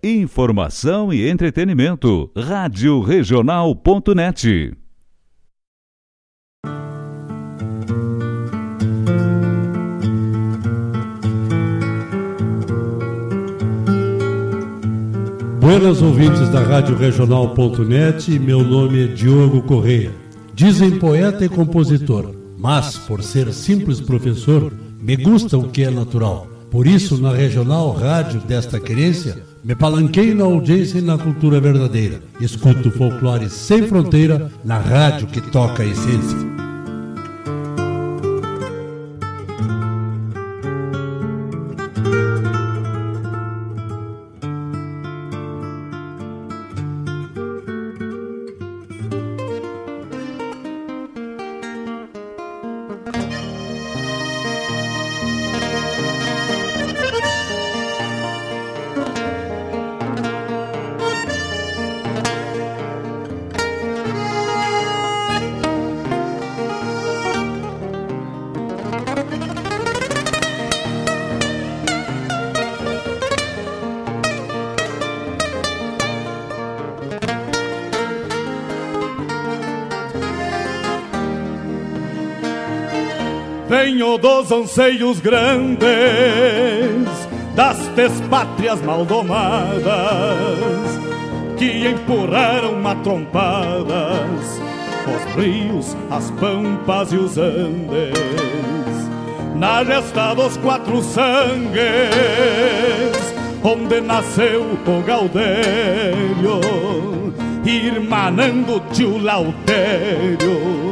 Informação e entretenimento. Rádio Regional.net. Buenas ouvintes da Rádio Regional.net, meu nome é Diogo Correia. Dizem poeta e compositor, mas por ser simples professor, me gusta o que é natural. Por isso, na regional rádio desta querência, me palanquei na audiência e na cultura verdadeira. Escuto folclore sem fronteira na rádio que toca a essência. Anseios grandes das pátrias maldomadas que empurraram matrompadas os rios, as pampas e os andes. Na gesta dos quatro sangues onde nasceu o Gaudério irmanando tio Lautério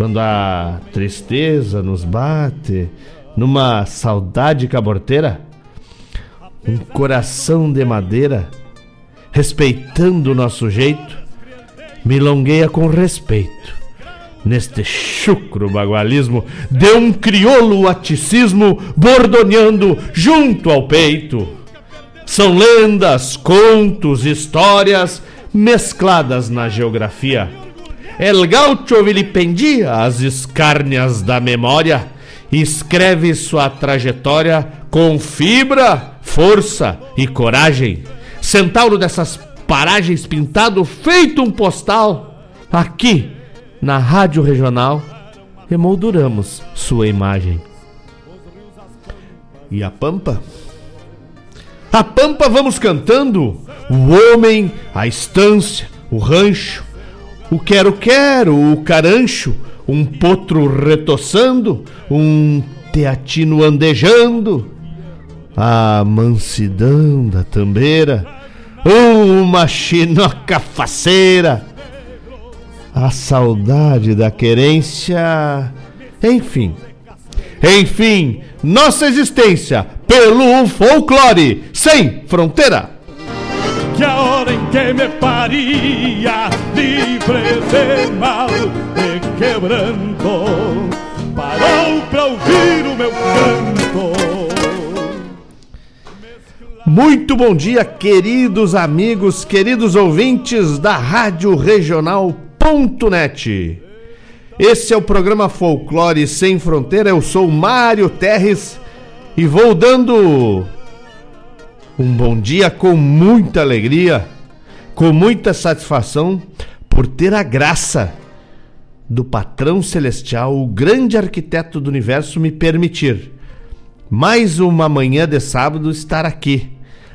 quando a tristeza nos bate, numa saudade caborteira, um coração de madeira, respeitando o nosso jeito, milongueia com respeito. Neste chucro bagualismo, de um crioulo aticismo bordoneando junto ao peito. São lendas, contos, histórias mescladas na geografia El Gaucho vilipendia as escárnias da memória, escreve sua trajetória com fibra, força e coragem. Centauro dessas paragens pintado feito um postal. Aqui, na Rádio Regional, emolduramos sua imagem. E a Pampa? A Pampa vamos cantando, o homem, a estância, o rancho, o quero-quero, o carancho, um potro retoçando, um teatino andejando, a mansidão da tambeira, uma chinoca faceira, a saudade da querência, enfim. Enfim, nossa existência pelo folclore sem fronteira. Que a hora em que me paria, livre de mal e quebranto, parou pra ouvir o meu canto. Muito bom dia, queridos amigos, queridos ouvintes da Rádio Regional.net. Esse é o programa Folclore Sem Fronteira. Eu sou Mário Terres e vou dando um bom dia com muita alegria, com muita satisfação por ter a graça do patrão celestial, o grande arquiteto do universo, me permitir mais uma manhã de sábado estar aqui,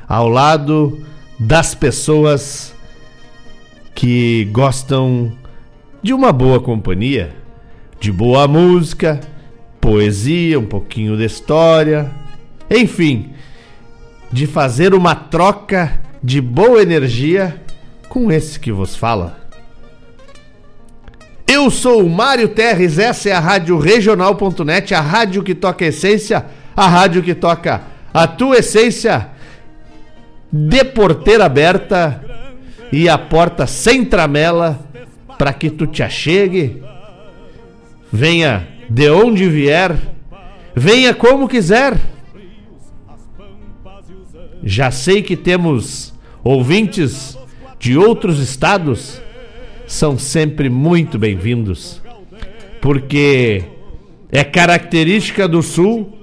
ao lado das pessoas que gostam de uma boa companhia, de boa música, poesia, um pouquinho de história, enfim, de fazer uma troca de boa energia com esse que vos fala. Eu sou o Mário Terres, essa é a Rádio Regional.net, a rádio que toca a essência, a rádio que toca a tua essência, de porteira aberta e a porta sem tramela para que tu te achegue. Venha de onde vier, venha como quiser. Já sei que temos ouvintes de outros estados, são sempre muito bem-vindos, porque é característica do Sul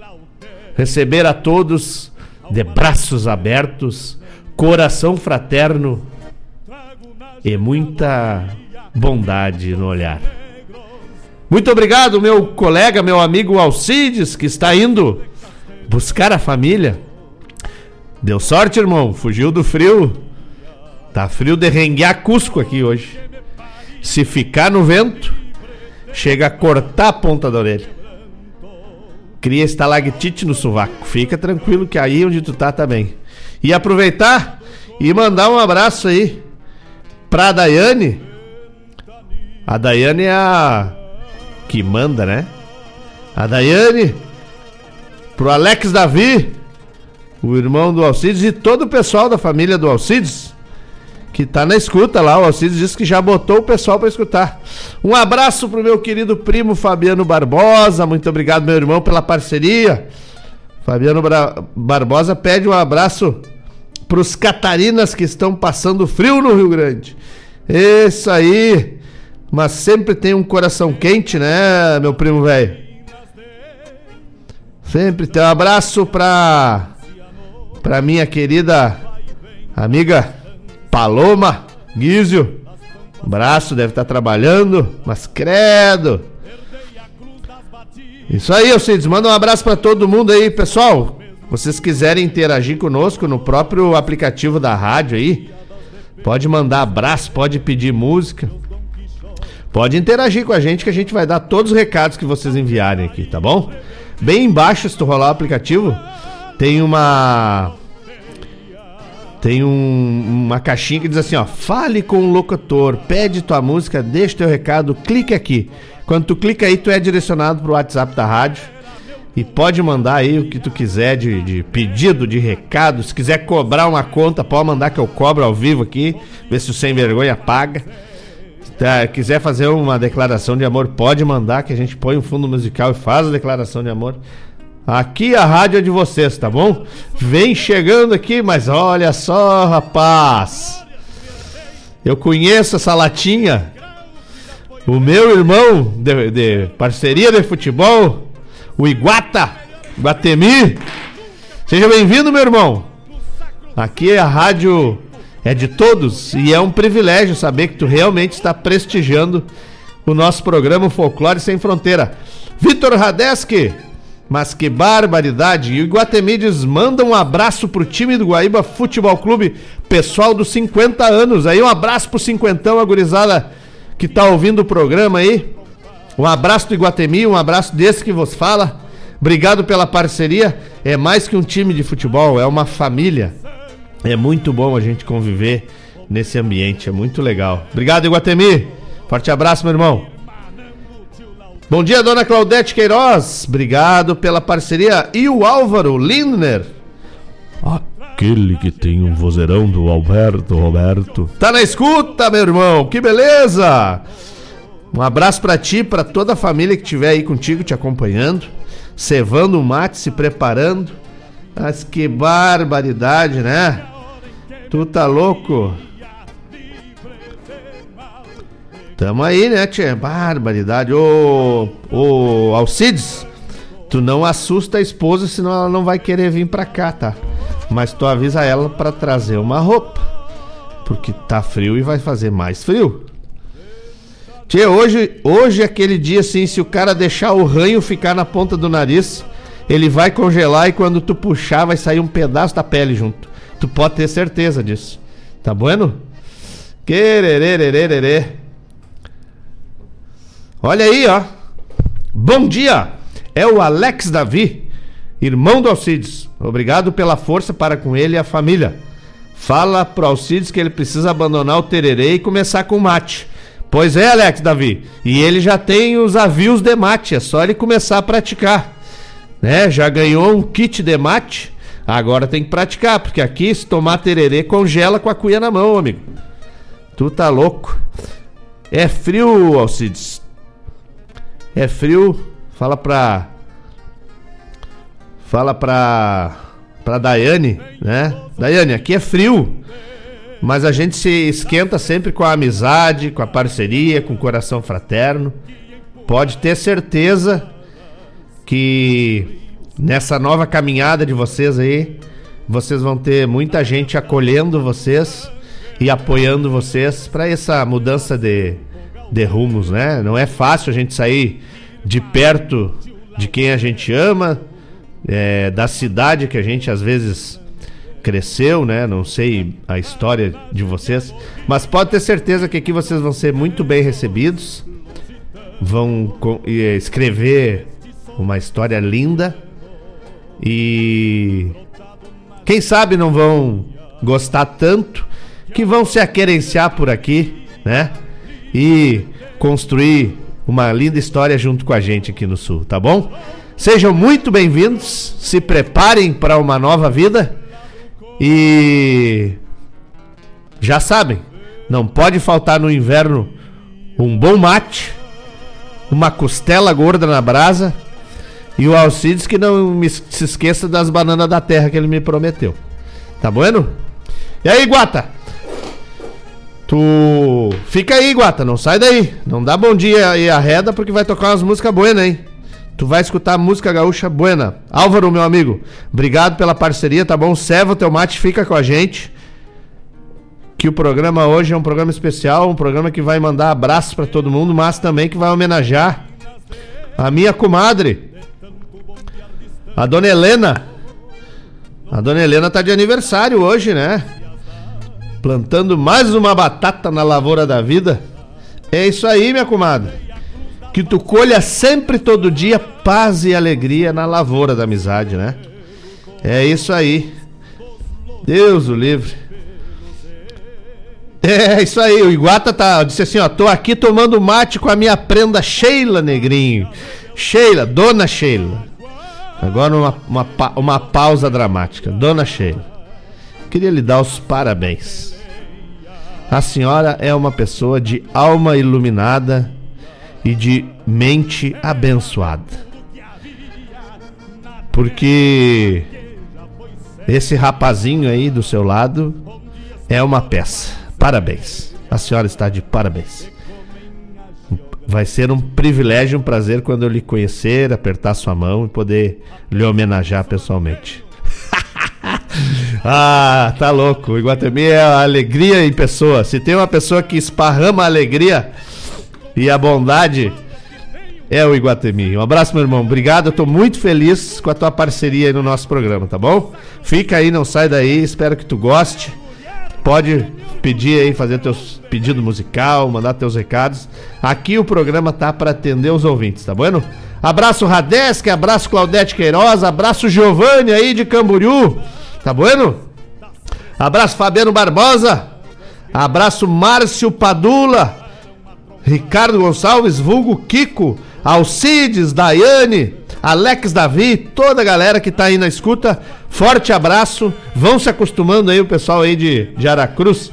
receber a todos de braços abertos, coração fraterno e muita bondade no olhar. Muito obrigado, meu colega, meu amigo Alcides, que está indo buscar a família. Deu sorte, irmão, fugiu do frio. Tá frio de Cusco aqui hoje. Se ficar no vento, chega a cortar a ponta da orelha. Cria estalactite no sovaco. Fica tranquilo que aí onde tu tá tá bem. E aproveitar e mandar um abraço aí pra Daiane, a Daiane é a que manda, né? A Daiane, pro Alex Davi, o irmão do Alcides e todo o pessoal da família do Alcides que tá na escuta lá. O Alcides disse que já botou o pessoal para escutar. Um abraço pro meu querido primo Fabiano Barbosa. Muito obrigado, meu irmão, pela parceria. Fabiano Bra Barbosa pede um abraço pros catarinas que estão passando frio no Rio Grande. Isso aí mas sempre tem um coração quente, né, meu primo velho? Sempre tem um abraço pra pra minha querida amiga Paloma Guizio. Um abraço, deve estar trabalhando, mas credo. Isso aí, Alcides, manda um abraço para todo mundo aí, pessoal. Vocês quiserem interagir conosco no próprio aplicativo da rádio aí, pode mandar abraço, pode pedir música. Pode interagir com a gente que a gente vai dar todos os recados que vocês enviarem aqui, tá bom? Bem embaixo, se tu rolar o aplicativo, tem uma. Tem um, uma caixinha que diz assim, ó. Fale com o locutor, pede tua música, deixa teu recado, clique aqui. Quando tu clica aí, tu é direcionado pro WhatsApp da rádio. E pode mandar aí o que tu quiser de, de, pedido, de recado. Se quiser cobrar uma conta, pode mandar que eu cobro ao vivo aqui. Ver se o sem vergonha paga. Tá, quiser fazer uma declaração de amor, pode mandar que a gente põe um fundo musical e faz a declaração de amor. Aqui a rádio é de vocês, tá bom? Vem chegando aqui, mas olha só, rapaz. Eu conheço essa latinha. O meu irmão de, de parceria de futebol, o Iguata, Guatemi. Seja bem-vindo, meu irmão. Aqui a rádio é de todos e é um privilégio saber que tu realmente está prestigiando o nosso programa Folclore Sem Fronteira. Vitor Radeski, mas que barbaridade! E o Iguatemides manda um abraço pro time do Guaíba Futebol Clube, pessoal dos 50 anos. Aí um abraço pro cinquentão, a gurizada que tá ouvindo o programa aí. Um abraço do Iguatemi, um abraço desse que vos fala. Obrigado pela parceria. É mais que um time de futebol, é uma família. É muito bom a gente conviver nesse ambiente, é muito legal. Obrigado, Iguatemi. Forte abraço, meu irmão. Bom dia, dona Claudete Queiroz. Obrigado pela parceria. E o Álvaro Lindner. Aquele que tem um vozeirão do Alberto Roberto. Tá na escuta, meu irmão. Que beleza! Um abraço para ti, para toda a família que estiver aí contigo te acompanhando, cevando o mate, se preparando. Mas que barbaridade, né? Tu tá louco? Tamo aí, né, tia? Barbaridade. Ô, ô, Alcides, tu não assusta a esposa, senão ela não vai querer vir pra cá, tá? Mas tu avisa ela para trazer uma roupa. Porque tá frio e vai fazer mais frio. Tia, hoje, hoje é aquele dia assim, se o cara deixar o ranho ficar na ponta do nariz, ele vai congelar e quando tu puxar vai sair um pedaço da pele junto. Tu pode ter certeza disso. Tá bueno? Querererererê. Olha aí, ó. Bom dia. É o Alex Davi, irmão do Alcides. Obrigado pela força para com ele e a família. Fala pro Alcides que ele precisa abandonar o tererê e começar com mate. Pois é, Alex Davi. E ele já tem os avios de mate, é só ele começar a praticar. Né? Já ganhou um kit de mate, agora tem que praticar, porque aqui se tomar tererê congela com a cuia na mão, amigo. Tu tá louco. É frio, Alcides. É frio. Fala pra. Fala pra. Pra Daiane, né? Daiane, aqui é frio. Mas a gente se esquenta sempre com a amizade, com a parceria, com o coração fraterno. Pode ter certeza que nessa nova caminhada de vocês aí, vocês vão ter muita gente acolhendo vocês e apoiando vocês para essa mudança de, de rumos, né? Não é fácil a gente sair de perto de quem a gente ama, é, da cidade que a gente às vezes cresceu, né? Não sei a história de vocês, mas pode ter certeza que aqui vocês vão ser muito bem recebidos, vão escrever uma história linda e quem sabe não vão gostar tanto que vão se aquerenciar por aqui, né? E construir uma linda história junto com a gente aqui no Sul, tá bom? Sejam muito bem-vindos, se preparem para uma nova vida e já sabem, não pode faltar no inverno um bom mate, uma costela gorda na brasa e o Alcides que não me, se esqueça das bananas da terra que ele me prometeu. Tá bueno? E aí, Guata? Tu fica aí, Guata, não sai daí. Não dá bom dia e arreda porque vai tocar umas músicas buenas, hein? Tu vai escutar música gaúcha buena. Álvaro, meu amigo, obrigado pela parceria, tá bom? Serva o teu mate, fica com a gente. Que o programa hoje é um programa especial, um programa que vai mandar abraços para todo mundo, mas também que vai homenagear a minha comadre, a dona Helena. A dona Helena tá de aniversário hoje, né? Plantando mais uma batata na lavoura da vida. É isso aí, minha comadre. Que tu colha sempre, todo dia, paz e alegria na lavoura da amizade, né? É isso aí. Deus o livre. É isso aí, o Iguata tá, disse assim, ó, tô aqui tomando mate com a minha prenda Sheila Negrinho. Sheila, dona Sheila. Agora uma, uma, uma pausa dramática. Dona Sheila, queria lhe dar os parabéns. A senhora é uma pessoa de alma iluminada e de mente abençoada. Porque esse rapazinho aí do seu lado é uma peça. Parabéns. A senhora está de parabéns. Vai ser um privilégio, um prazer quando eu lhe conhecer, apertar sua mão e poder lhe homenagear pessoalmente. ah, tá louco. O Iguatemi é a alegria em pessoa. Se tem uma pessoa que esparrama a alegria e a bondade, é o Iguatemi. Um abraço, meu irmão. Obrigado. Eu tô muito feliz com a tua parceria aí no nosso programa, tá bom? Fica aí, não sai daí. Espero que tu goste. Pode pedir aí, fazer teus pedido musical, mandar teus recados. Aqui o programa tá para atender os ouvintes, tá bueno? Abraço Radesc, abraço Claudete Queiroz, abraço Giovanni aí de Camboriú, tá bueno? Abraço Fabiano Barbosa, abraço Márcio Padula, Ricardo Gonçalves, vulgo Kiko, Alcides, Daiane, Alex Davi, toda a galera que tá aí na escuta, forte abraço. Vão se acostumando aí o pessoal aí de, de Aracruz.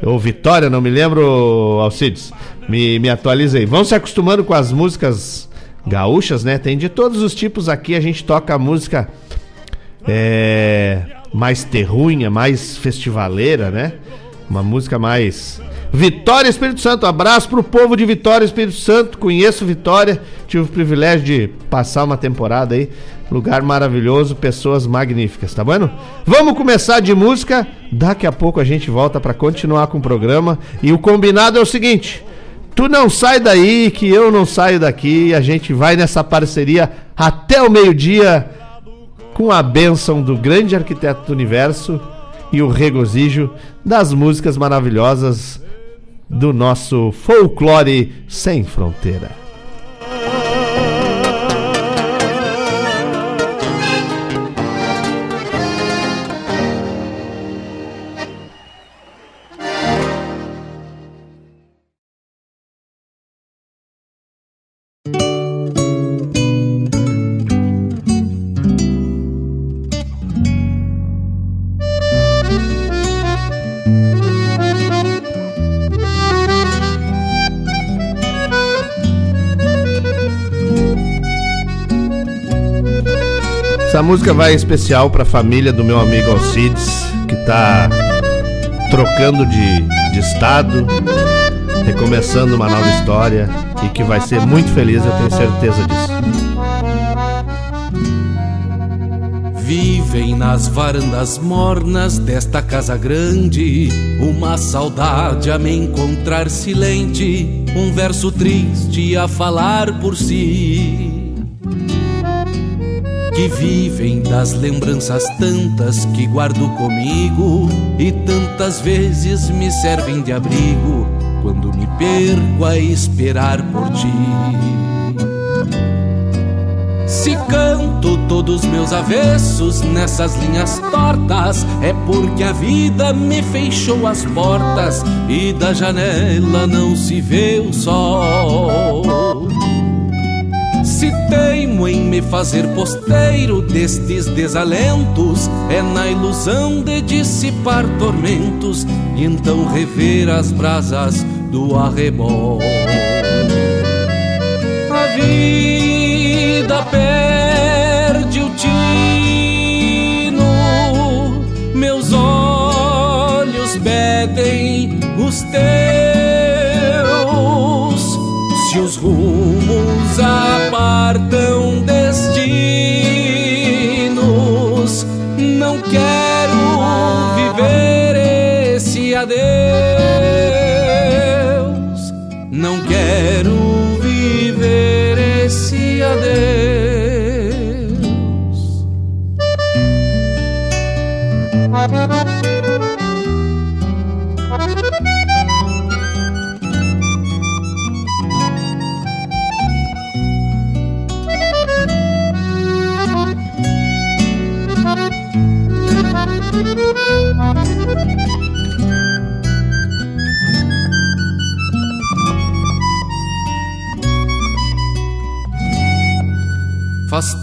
Ou Vitória, não me lembro, Alcides. Me, me atualiza aí. Vão se acostumando com as músicas gaúchas, né? Tem de todos os tipos aqui. A gente toca música é, mais terrunha, mais festivaleira, né? Uma música mais Vitória Espírito Santo, abraço pro povo de Vitória Espírito Santo. Conheço Vitória, tive o privilégio de passar uma temporada aí. Lugar maravilhoso, pessoas magníficas, tá vendo? Vamos começar de música. Daqui a pouco a gente volta para continuar com o programa. E o combinado é o seguinte: tu não sai daí, que eu não saio daqui. A gente vai nessa parceria até o meio-dia com a bênção do grande arquiteto do universo e o regozijo das músicas maravilhosas do nosso folclore sem fronteira. Música vai especial para a família do meu amigo Alcides, que está trocando de, de estado, recomeçando uma nova história e que vai ser muito feliz, eu tenho certeza disso. Vivem nas varandas mornas desta casa grande. Uma saudade a me encontrar silente. Um verso triste a falar por si que vivem das lembranças tantas que guardo comigo e tantas vezes me servem de abrigo quando me perco a esperar por ti. Se canto todos meus avessos nessas linhas tortas, é porque a vida me fechou as portas e da janela não se vê o sol. Teimo em me fazer posteiro destes desalentos, é na ilusão de dissipar tormentos e então rever as brasas do arrebol. A vida perde o tino, meus olhos pedem os teus. Se os rumos apartam destinos. Não quero viver esse adeus.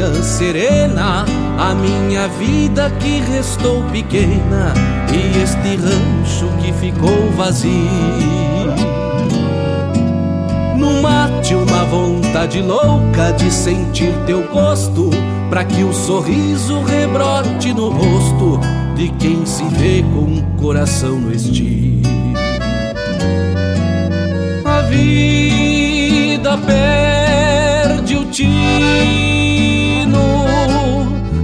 manhã serena. A minha vida que restou pequena e este rancho que ficou vazio. No mate, uma vontade louca de sentir teu gosto, para que o sorriso rebrote no rosto de quem se vê com o coração no estio. A vida perde o tino,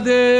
Adeus.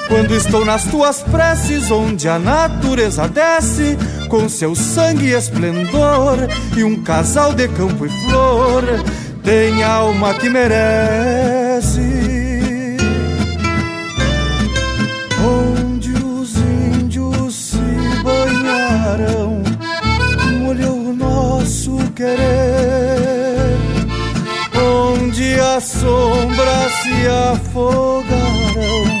Quando estou nas tuas preces, onde a natureza desce com seu sangue e esplendor, e um casal de campo e flor tem alma que merece. Onde os índios se banharão, molhou o nosso querer. Onde as sombras se afogarão,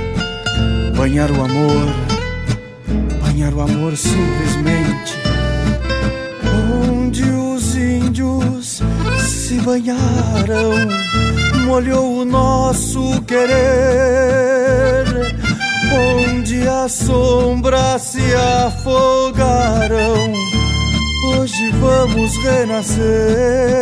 banhar o amor, banhar o amor simplesmente. Onde os índios se banharam, molhou o nosso querer. Onde as sombras se afogaram, hoje vamos renascer.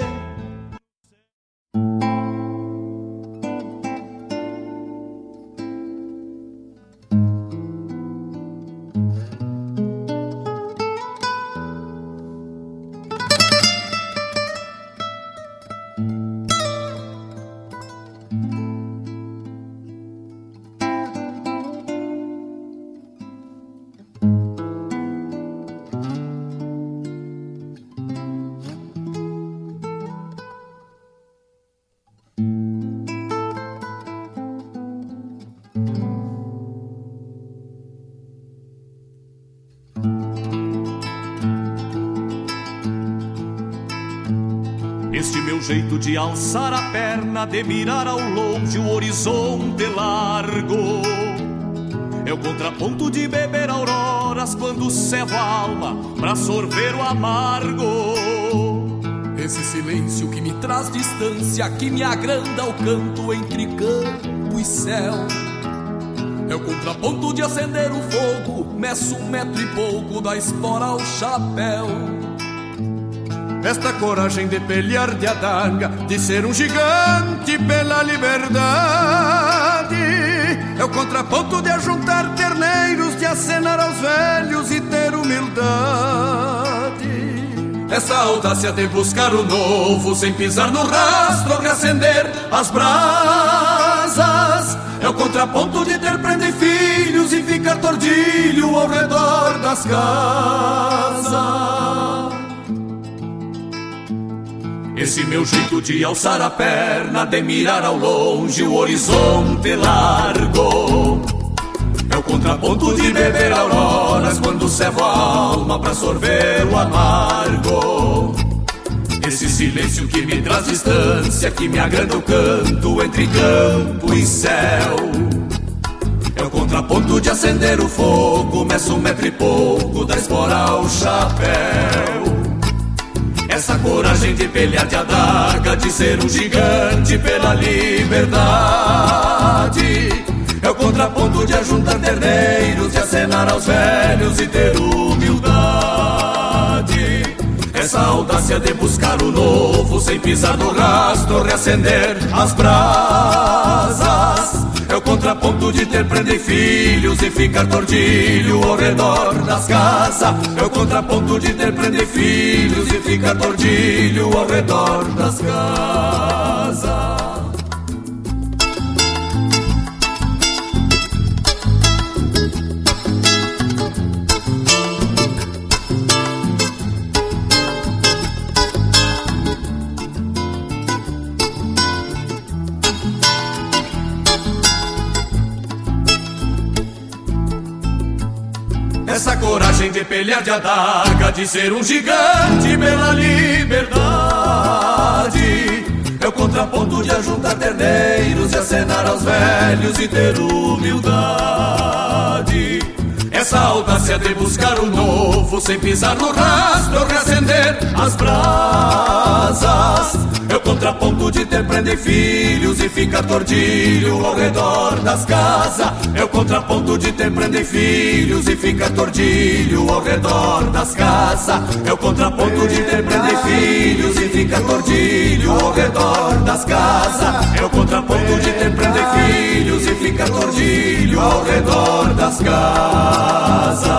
De alçar a perna, de mirar ao longe o horizonte largo. É o contraponto de beber auroras quando cevo a alma pra sorver o amargo. Esse silêncio que me traz distância, que me agranda o canto entre campo e céu. É o contraponto de acender o fogo, meço um metro e pouco da espora ao chapéu. Esta coragem de pelear de adaga, de ser um gigante pela liberdade. É o contraponto de ajuntar terneiros, de acenar aos velhos e ter humildade. Essa audácia de buscar o novo, sem pisar no rastro, reacender as brasas. É o contraponto de ter prenda e filhos e ficar tordilho ao redor das casas. Esse meu jeito de alçar a perna, de mirar ao longe o horizonte largo. É o contraponto de beber auroras quando cevo a alma pra sorver o amargo. Esse silêncio que me traz distância, que me agranda o canto entre campo e céu. É o contraponto de acender o fogo, meço um metro e pouco da espora ao chapéu. Essa coragem de pelear de adaga, de ser um gigante pela liberdade. É o contraponto de ajuntar terneiros, de acenar aos velhos e ter humildade. Essa audácia de buscar o novo, sem pisar no rastro, reacender as brasas. Contraponto de ter prenda e filhos e ficar tordilho ao redor das casas. É o contraponto de ter prenda e filhos e ficar tordilho ao redor das casas. Coragem de pelear de adaga, de ser um gigante pela liberdade. É o contraponto de ajuntar terneiros e acenar aos velhos e ter humildade. Essa audácia de buscar o novo sem pisar no rastro, reacender as brasas. É o contraponto de ter prender filhos e ficar tordilho ao redor das casas. É o contraponto de ter prender filhos e ficar tordilho ao redor das casas. É o contraponto de ter prender filhos e ficar tordilho ao redor das casas. É o contraponto de ter prender filhos e ficar tordilho ao redor das casas casa.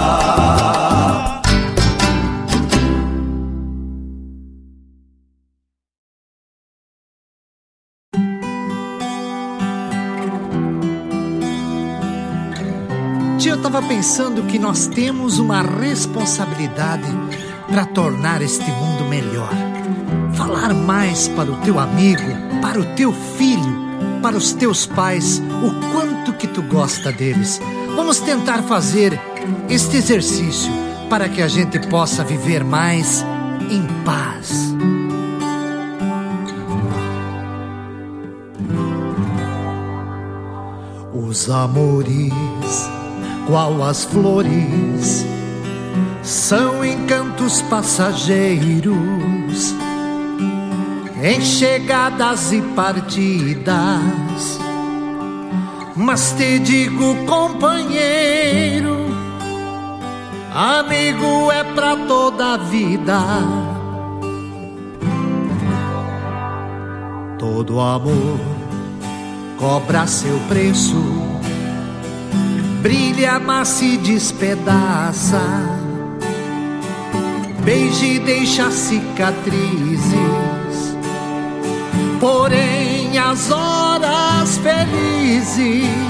Tia, eu estava pensando que nós temos uma responsabilidade para tornar este mundo melhor. Falar mais para o teu amigo, para o teu filho, para os teus pais, o quanto que tu gosta deles Vamos tentar fazer este exercício para que a gente possa viver mais em paz. Os amores qual as flores, são encantos passageiros, em chegadas e partidas. Mas te digo, companheiro, amigo é pra toda a vida. Todo amor cobra seu preço, brilha, mas se despedaça. Beije e deixa cicatrizes, porém as horas felizes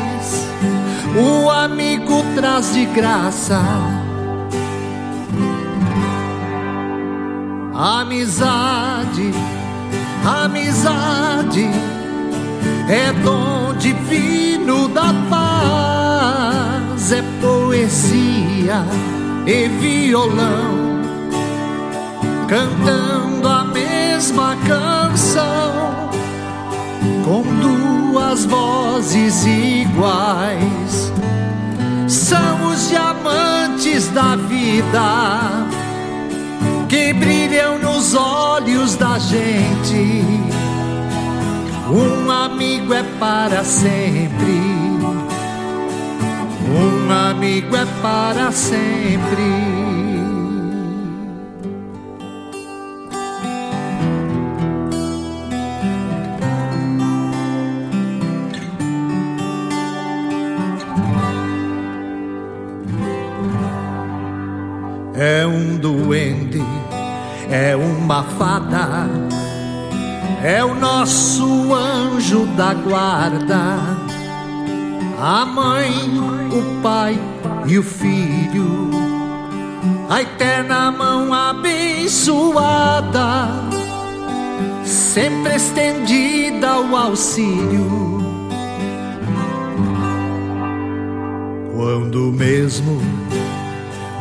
o amigo traz de graça. Amizade, amizade é dom divino da paz, é poesia e violão, cantando a mesma canção, com duas vozes iguais. São os diamantes da vida que brilham nos olhos da gente um amigo é para sempre. Um amigo é para sempre. Uma fada. É o nosso anjo da guarda, a mãe, o pai e o filho, a eterna mão abençoada, sempre estendida ao auxílio. Quando mesmo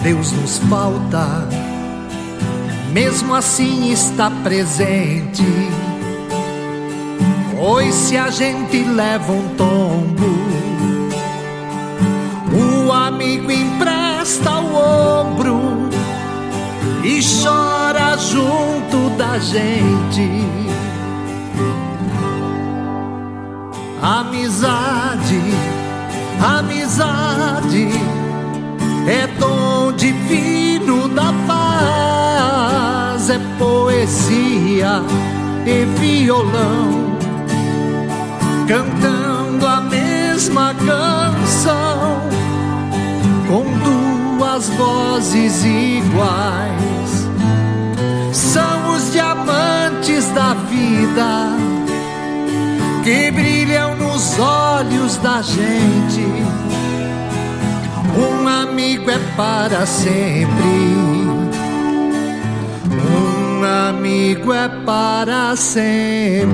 Deus nos falta, mesmo assim está presente Pois se a gente leva um tombo, o amigo empresta o ombro e chora junto da gente. Amizade, amizade é dom divino da paz, é poesia e violão cantando a mesma canção, com duas vozes iguais. São os diamantes da vida que brilham nos olhos da gente. Um amigo é para sempre. Amigo é para sempre.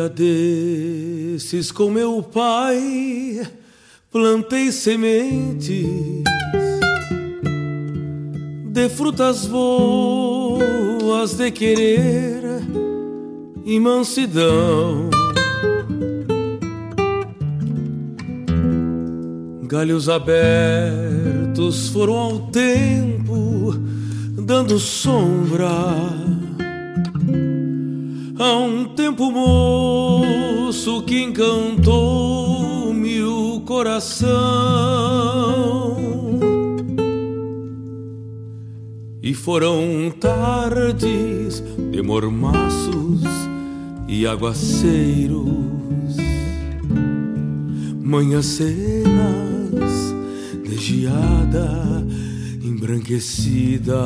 Dia desses com meu pai plantei sementes de frutas boas de querer e mansidão. Galhos abertos foram ao tempo dando sombra Há um tempo moço que encantou-me o coração E foram tardes de mormaços e aguaceiros manhãs cenas de geada embranquecida.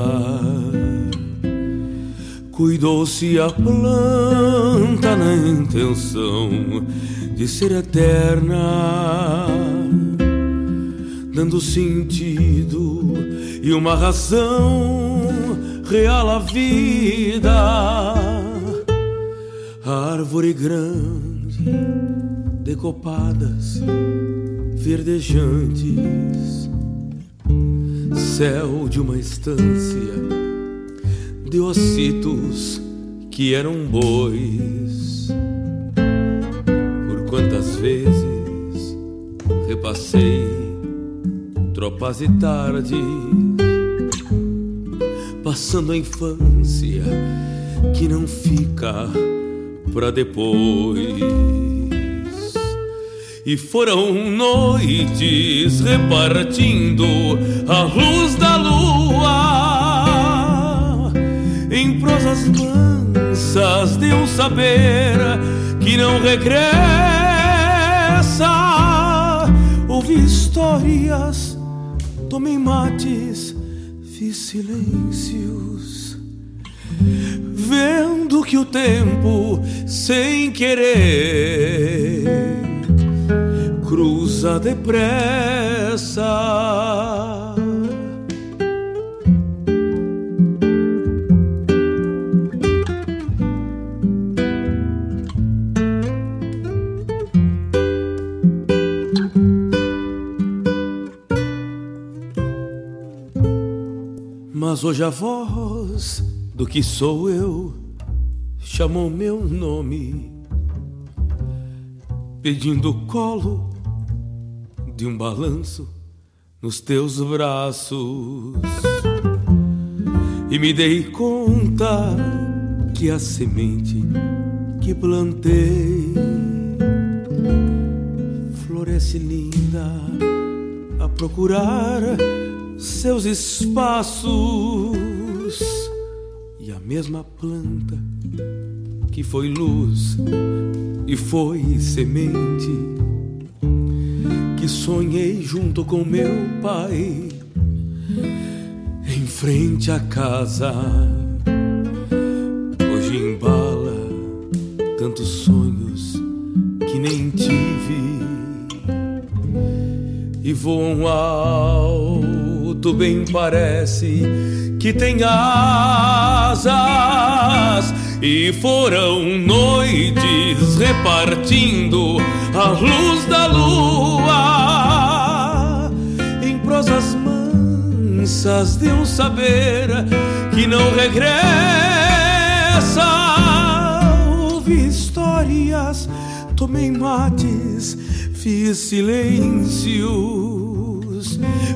Cuidou-se a planta na intenção de ser eterna, dando sentido e uma razão real à vida. Árvore grande, decopadas, verdejantes, céu de uma estância de ossitos que eram bois. Por quantas vezes repassei tropas e tardes, passando a infância que não fica pra depois. E foram noites repartindo a luz da lua em prosas mansas de um saber que não regressa. Ouvi histórias, tomei mates, fiz silêncios, vendo que o tempo, sem querer, cruza depressa. Mas hoje a voz do que sou eu chamou meu nome, pedindo colo de um balanço nos teus braços. E me dei conta que a semente que plantei floresce linda a procurar seus espaços e a mesma planta que foi luz e foi semente que sonhei junto com meu pai em frente à casa. Hoje embala tantos sonhos que nem tive e voam alto bem parece que tem asas e foram noites repartindo a luz da lua em prosas mansas de um saber que não regressa. Ouvi histórias, tomei mates, fiz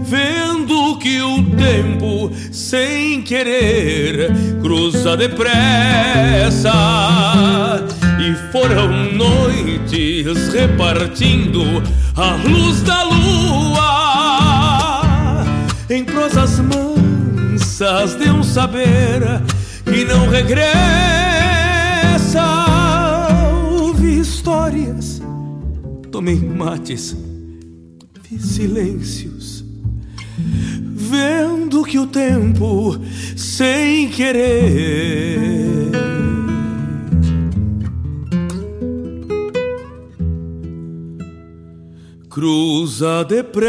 vendo que o tempo, sem querer, cruza depressa. E foram noites repartindo a luz da lua em prosas mansas de um saber que não regressa. Ouvi histórias, tomei mates, fiz silêncios vendo que o tempo, sem querer, cruza depressa.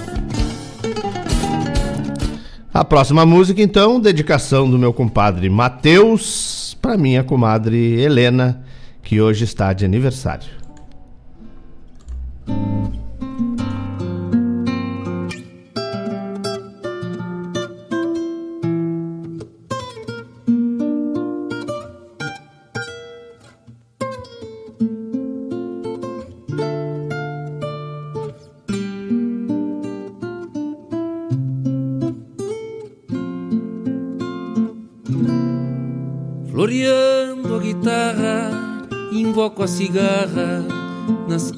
A próxima música, então, dedicação do meu compadre Matheus para minha comadre Helena, que hoje está de aniversário.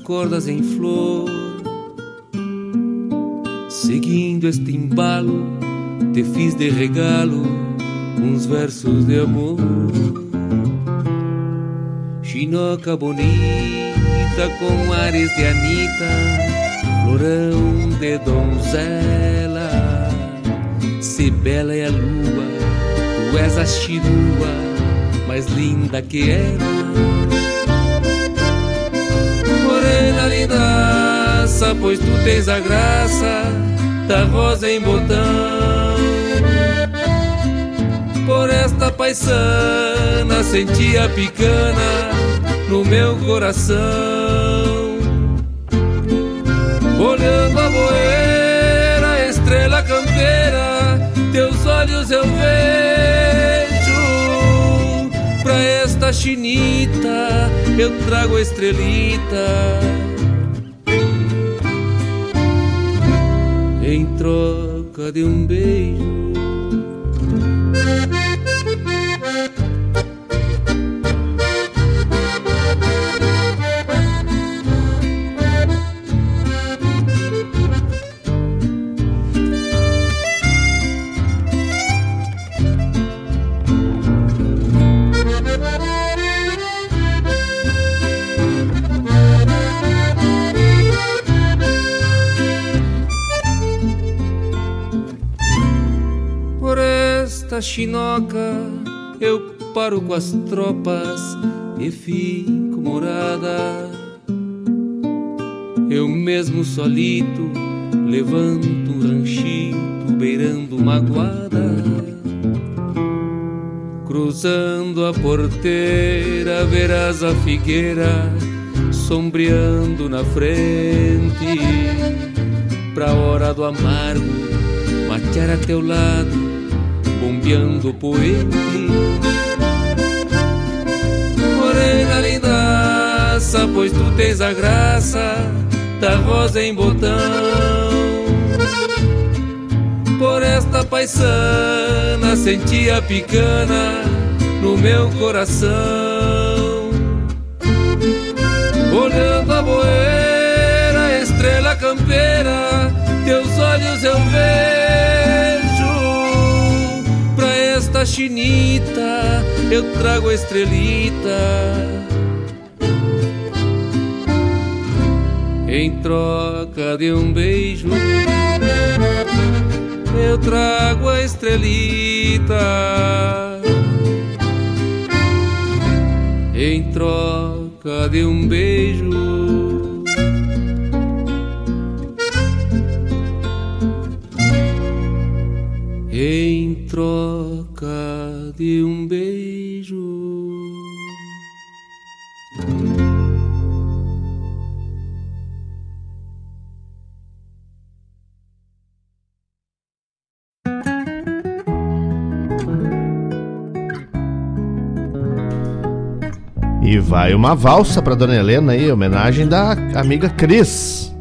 Cordas em flor. Seguindo este embalo, te fiz de regalo uns versos de amor. Chinoca bonita com ares de Anita, florão de donzela. Se bela é a lua, tu és a chirua mais linda que ela. Pois tu tens a graça da rosa em botão. Por esta paisana senti a picana no meu coração. Olhando a boeira, estrela campeira, teus olhos eu vejo. Pra esta chinita eu trago a estrelita. Troca de um beijo. Chinoca eu paro com as tropas e fico morada. Eu mesmo solito levanto um ranchito beirando uma guada. Cruzando a porteira, verás a figueira sombreando na frente. Pra hora do amargo, matear a teu lado, bombeando poente. Morena lindaça, pois tu tens a graça da rosa em botão. Por esta paisana senti a picana no meu coração. Olhando a boeira, estrela campeira, teus olhos eu vejo. Esta chinita eu trago a estrelita. Em troca de um beijo, eu trago a estrelita. Em troca de um beijo. Troca vai uma valsa pra Dona Helena aí, homenagem da amiga Cris.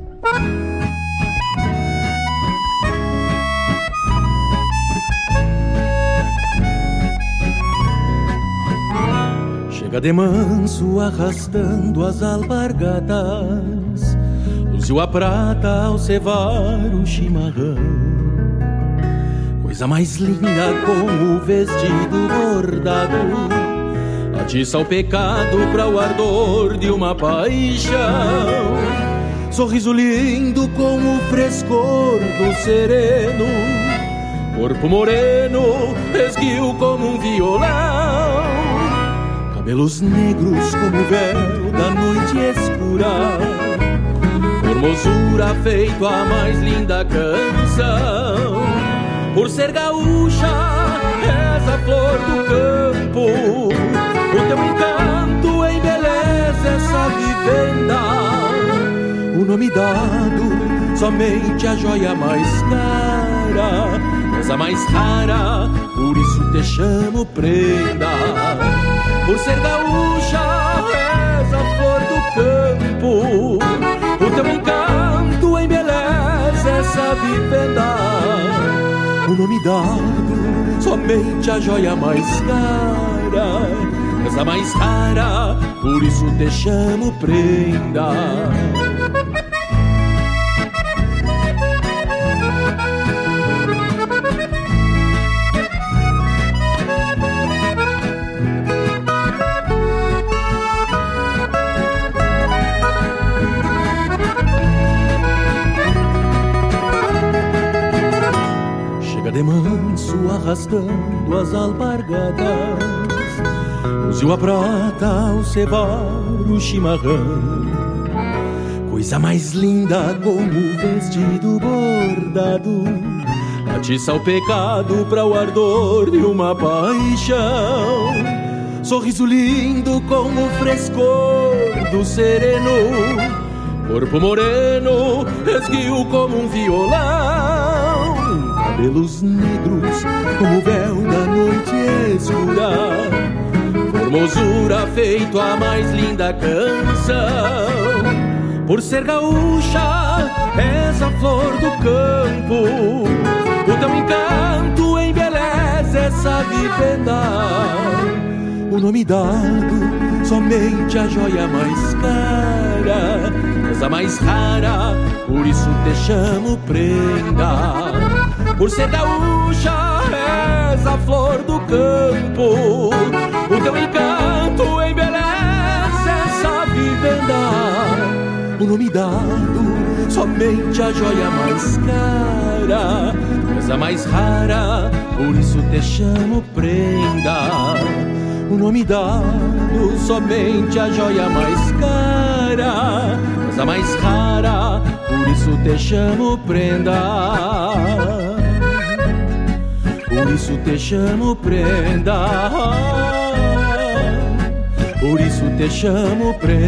Chega de manso arrastando as alpargatas Luziu a prata ao cevar o chimarrão Coisa mais linda com o vestido bordado Atiça o pecado para o ardor de uma paixão. Sorriso lindo com o frescor do sereno. Corpo moreno, esguio como um violão. Cabelos negros como o véu da noite escura. Formosura feito a mais linda canção. Por ser gaúcha, és a flor do campo. O teu encanto embeleza essa vivenda. O nome dado, somente a joia mais cara. És a mais rara, por isso te chamo prenda. Por ser gaúcha, és a flor do campo. O teu encanto embeleza essa vivenda. O nome dado, somente a joia mais cara. És a mais rara, por isso te chamo prenda. de manso arrastando as alpargadas Luziu a prata, o cevar, o chimarrão. Coisa mais linda como o vestido bordado. Atiça o pecado para o ardor de uma paixão. Sorriso lindo com o frescor do sereno. Corpo moreno, esguio como um violão. Cabelos negros como o véu da noite escura. Formosura feito a mais linda canção. Por ser gaúcha, és a flor do campo. O teu encanto embeleza essa vivenda. O nome dado, somente a joia mais cara. És a mais rara, por isso te chamo prenda. Por ser gaúcha, és a flor do campo. O teu encanto embeleza essa vivenda. O nome dado, somente a joia mais cara. És a mais rara, por isso te chamo prenda. O nome dado, somente a joia mais cara. És a mais rara, por isso te chamo prenda. Por isso te chamo prenda. Por isso te chamo prenda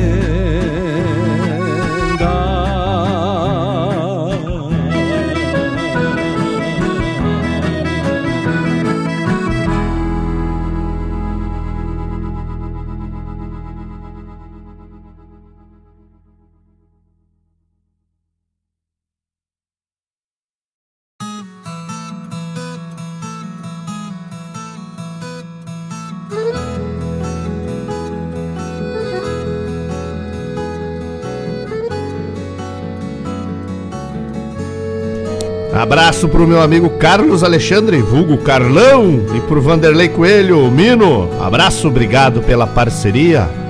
Abraço pro meu amigo Carlos Alexandre, vulgo Carlão, e pro Vanderlei Coelho, Mino. Abraço, obrigado pela parceria.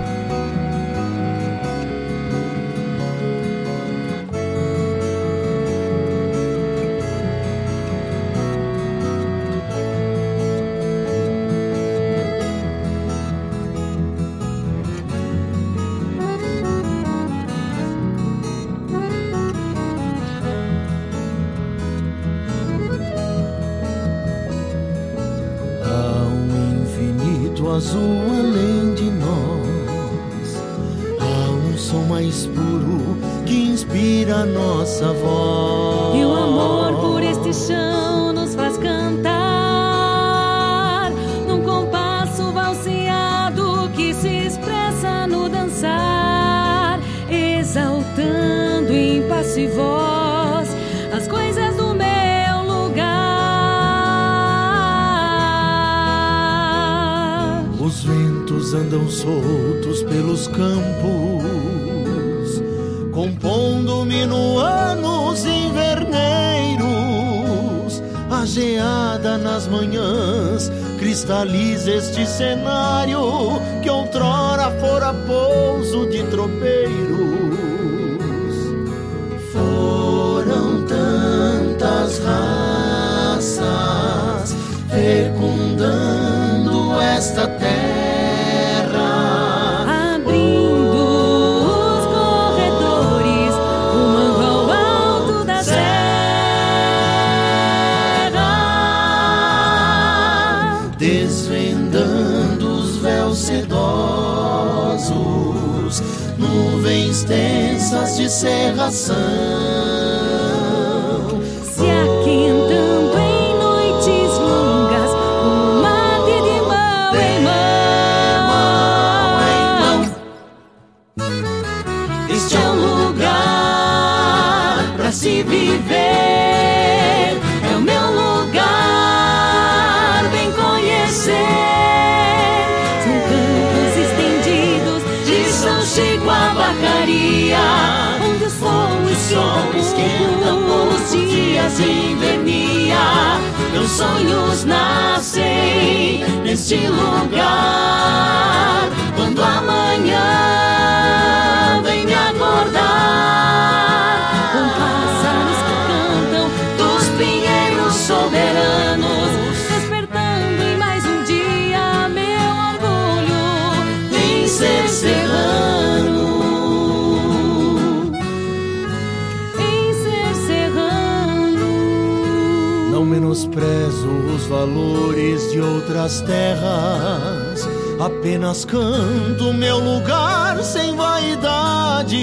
Valores de outras terras, apenas canto meu lugar sem vaidades.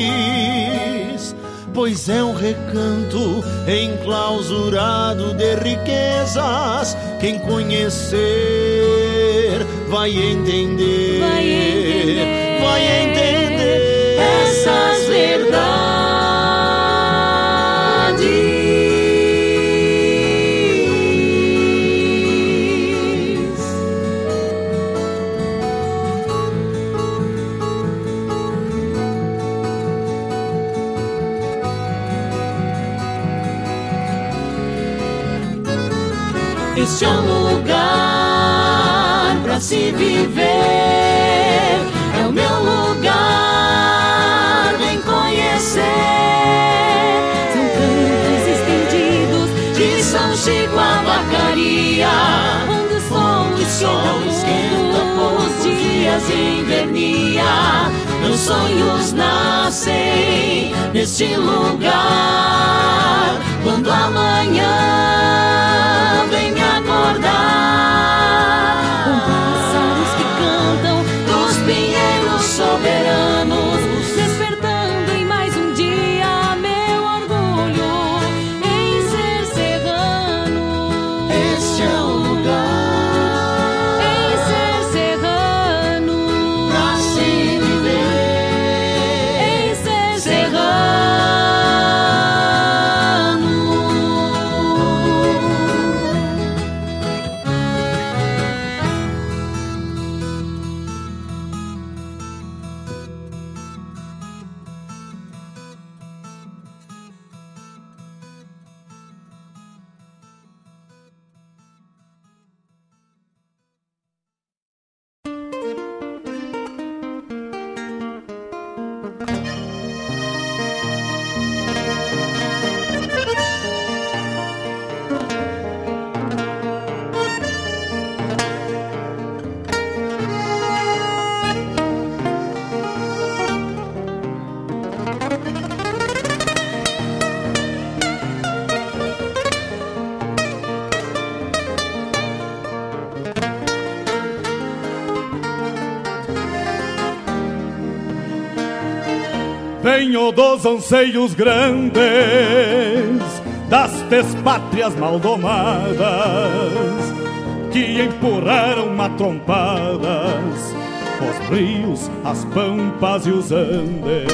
Pois é um recanto enclausurado de riquezas. Quem conhecer vai entender, Vai entender. vai entender essas verdades. Viver. É o meu lugar, vem conhecer. São campos estendidos De São Chico a Vacaria, onde o sol sol esquenta poucos dias em vernia. Meus sonhos nascem neste lugar. Quando amanhã vem anseios grandes das despátrias maldomadas que empurraram matrompadas os rios, as pampas e os andes.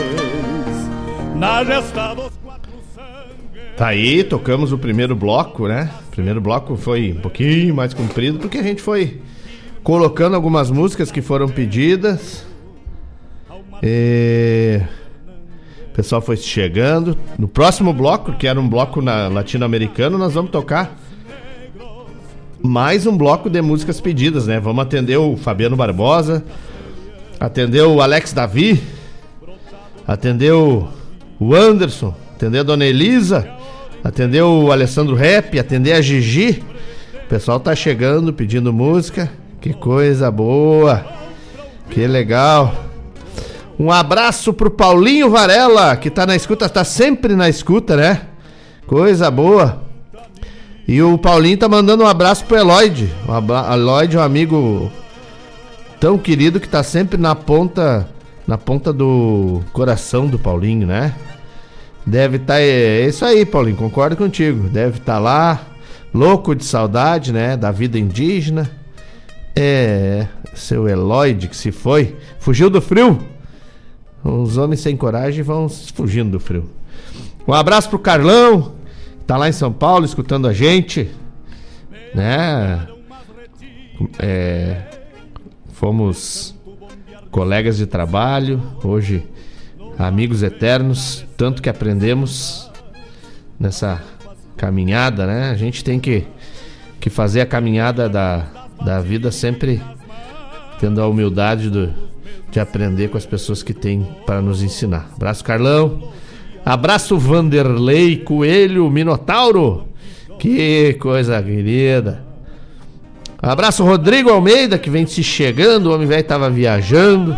Na gesta dos quatro Tá aí, tocamos o primeiro bloco, né? O primeiro bloco foi um pouquinho mais comprido, porque a gente foi colocando algumas músicas que foram pedidas. E... O pessoal foi chegando. No próximo bloco, que era um bloco latino-americano, nós vamos tocar mais um bloco de músicas pedidas, né? Vamos atender o Fabiano Barbosa, atender o Alex Davi, atender o o Anderson, atender a Dona Elisa, atender o Alessandro Rap, atender a Gigi. O pessoal tá chegando pedindo música. Que coisa boa. Que legal. Um abraço pro Paulinho Varela, que tá na escuta, tá sempre na escuta, né? Coisa boa. E o Paulinho tá mandando um abraço pro Eloyd. O abra- Eloyd é um amigo tão querido que tá sempre na ponta na ponta do coração do Paulinho, né? Deve estar. Tá, é, é isso aí, Paulinho, concordo contigo. Deve estar tá lá, louco de saudade, né? Da vida indígena. É. Seu Eloide que se foi. Fugiu do frio. Os homens sem coragem vão fugindo do frio. Um abraço pro Carlão, tá lá em São Paulo escutando a gente. Né? É, fomos colegas de trabalho, hoje amigos eternos, tanto que aprendemos nessa caminhada, né? A gente tem que, que fazer a caminhada da, da vida sempre tendo a humildade do, de aprender com as pessoas que têm para nos ensinar. Abraço, Carlão. Abraço, Vanderlei Coelho Minotauro. Que coisa querida. Abraço, Rodrigo Almeida, que vem se chegando. O homem velho estava viajando.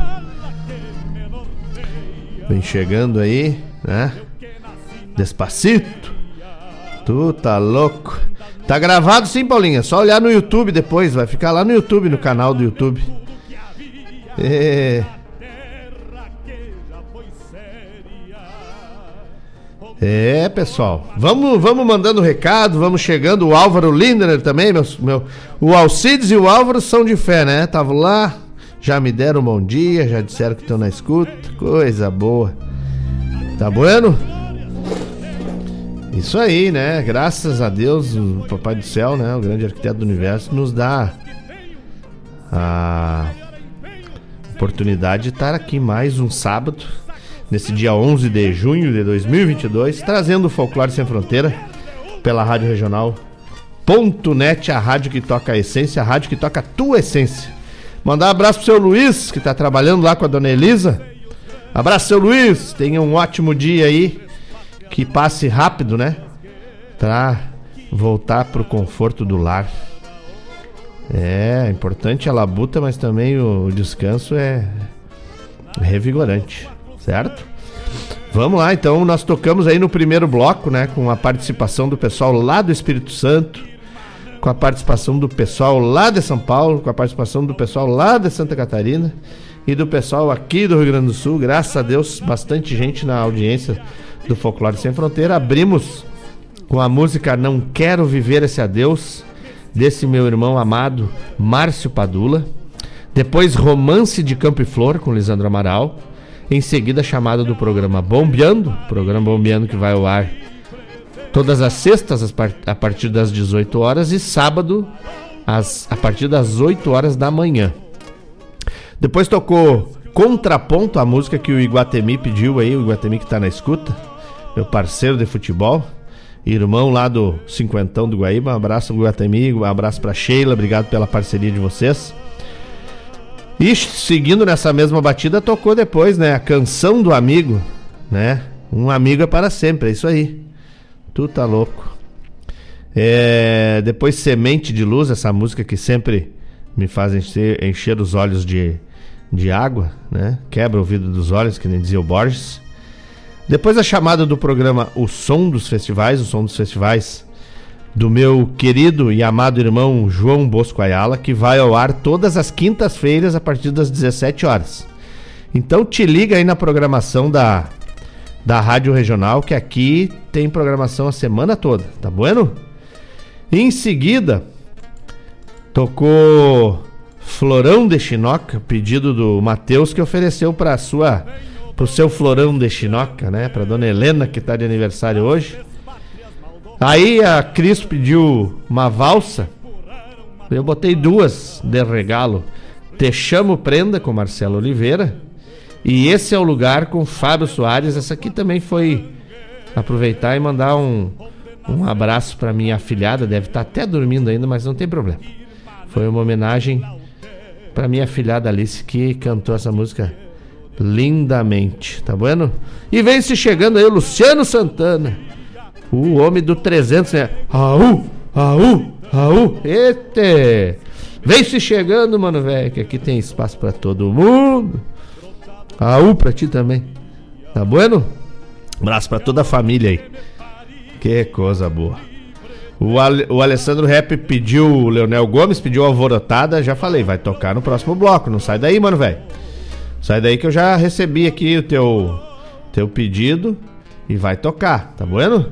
Vem chegando aí, né? Despacito. Tu tá louco. Tá gravado sim, Paulinha. Só olhar no YouTube depois. Vai ficar lá no YouTube, no canal do YouTube. É. É, pessoal. Vamos, vamos mandando recado, vamos chegando. O Álvaro Lindner também, meu, meu, o Alcides e o Álvaro são de fé, né? Estavam lá, já me deram um bom dia, já disseram que estão na escuta. Coisa boa. Tá bueno? Isso aí, né? Graças a Deus, o Papai do Céu, né? O grande arquiteto do universo, nos dá a oportunidade de estar aqui mais um sábado, nesse dia 11 de junho de 2022, trazendo o Folclore Sem Fronteira pela Rádio Regional. .net, a rádio que toca a essência, a rádio que toca a tua essência. Mandar um abraço pro seu Luiz, que está trabalhando lá com a dona Elisa. Abraço, seu Luiz. Tenha um ótimo dia aí. Que passe rápido, né? Pra voltar pro conforto do lar. É, importante a labuta, mas também o descanso é revigorante, certo? Vamos lá, então nós tocamos aí no primeiro bloco, né, com a participação do pessoal lá do Espírito Santo, com a participação do pessoal lá de São Paulo, com a participação do pessoal lá de Santa Catarina e do pessoal aqui do Rio Grande do Sul. Graças a Deus, bastante gente na audiência do Folclore Sem Fronteira. Abrimos com a música Não Quero Viver Esse Adeus, desse meu irmão amado Márcio Padula. Depois Romance de Campo e Flor com Lisandro Amaral. Em seguida, chamada do programa Bombeando, programa Bombeando que vai ao ar todas as sextas a partir das 18 horas e sábado a partir das 8 horas da manhã. Depois tocou Contraponto, a música que o Iguatemi pediu aí, o Iguatemi que está na escuta, meu parceiro de futebol, irmão lá do Cinquentão do Guaíba. Um abraço pro Iguatemi, um abraço pra Sheila, obrigado pela parceria de vocês. E seguindo nessa mesma batida, tocou depois, né? A canção do amigo, né? Um amigo é para sempre, é isso aí. Tu tá louco. É, depois Semente de Luz, essa música que sempre me faz encher, encher os olhos de, de água, né? Quebra o vidro dos olhos, que nem dizia o Borges. Depois a chamada do programa O Som dos Festivais, o Som dos Festivais, do meu querido e amado irmão João Bosco Ayala, que vai ao ar todas as quintas-feiras a partir das 17 horas. Então te liga aí na programação da, da Rádio Regional, que aqui tem programação a semana toda, tá bueno? Em seguida, tocou Florão de Chinoca, pedido do Matheus, que ofereceu para sua pro seu Florão de Chinoca, né? Pra dona Helena, que tá de aniversário hoje. Aí a Cris pediu uma valsa. Eu botei duas de regalo. Te chamo prenda com Marcelo Oliveira. E esse é o lugar com Fábio Soares. Essa aqui também foi aproveitar e mandar um, um abraço para minha afilhada. Deve estar tá até dormindo ainda, mas não tem problema. Foi uma homenagem para minha afilhada Alice que cantou essa música lindamente, tá bueno? E vem se chegando aí o Luciano Santana. O homem do 300, né? Raul, Raul, Raul. Eita! Vem se chegando, mano, velho, que aqui tem espaço para todo mundo. Raul pra ti também. Tá bueno? abraço pra toda a família aí. Que coisa boa. O, Ale, o Alessandro Rap pediu, o Leonel Gomes pediu alvorotada, já falei, vai tocar no próximo bloco, não sai daí, mano, velho. Sai daí que eu já recebi aqui o teu, teu pedido e vai tocar, tá bueno?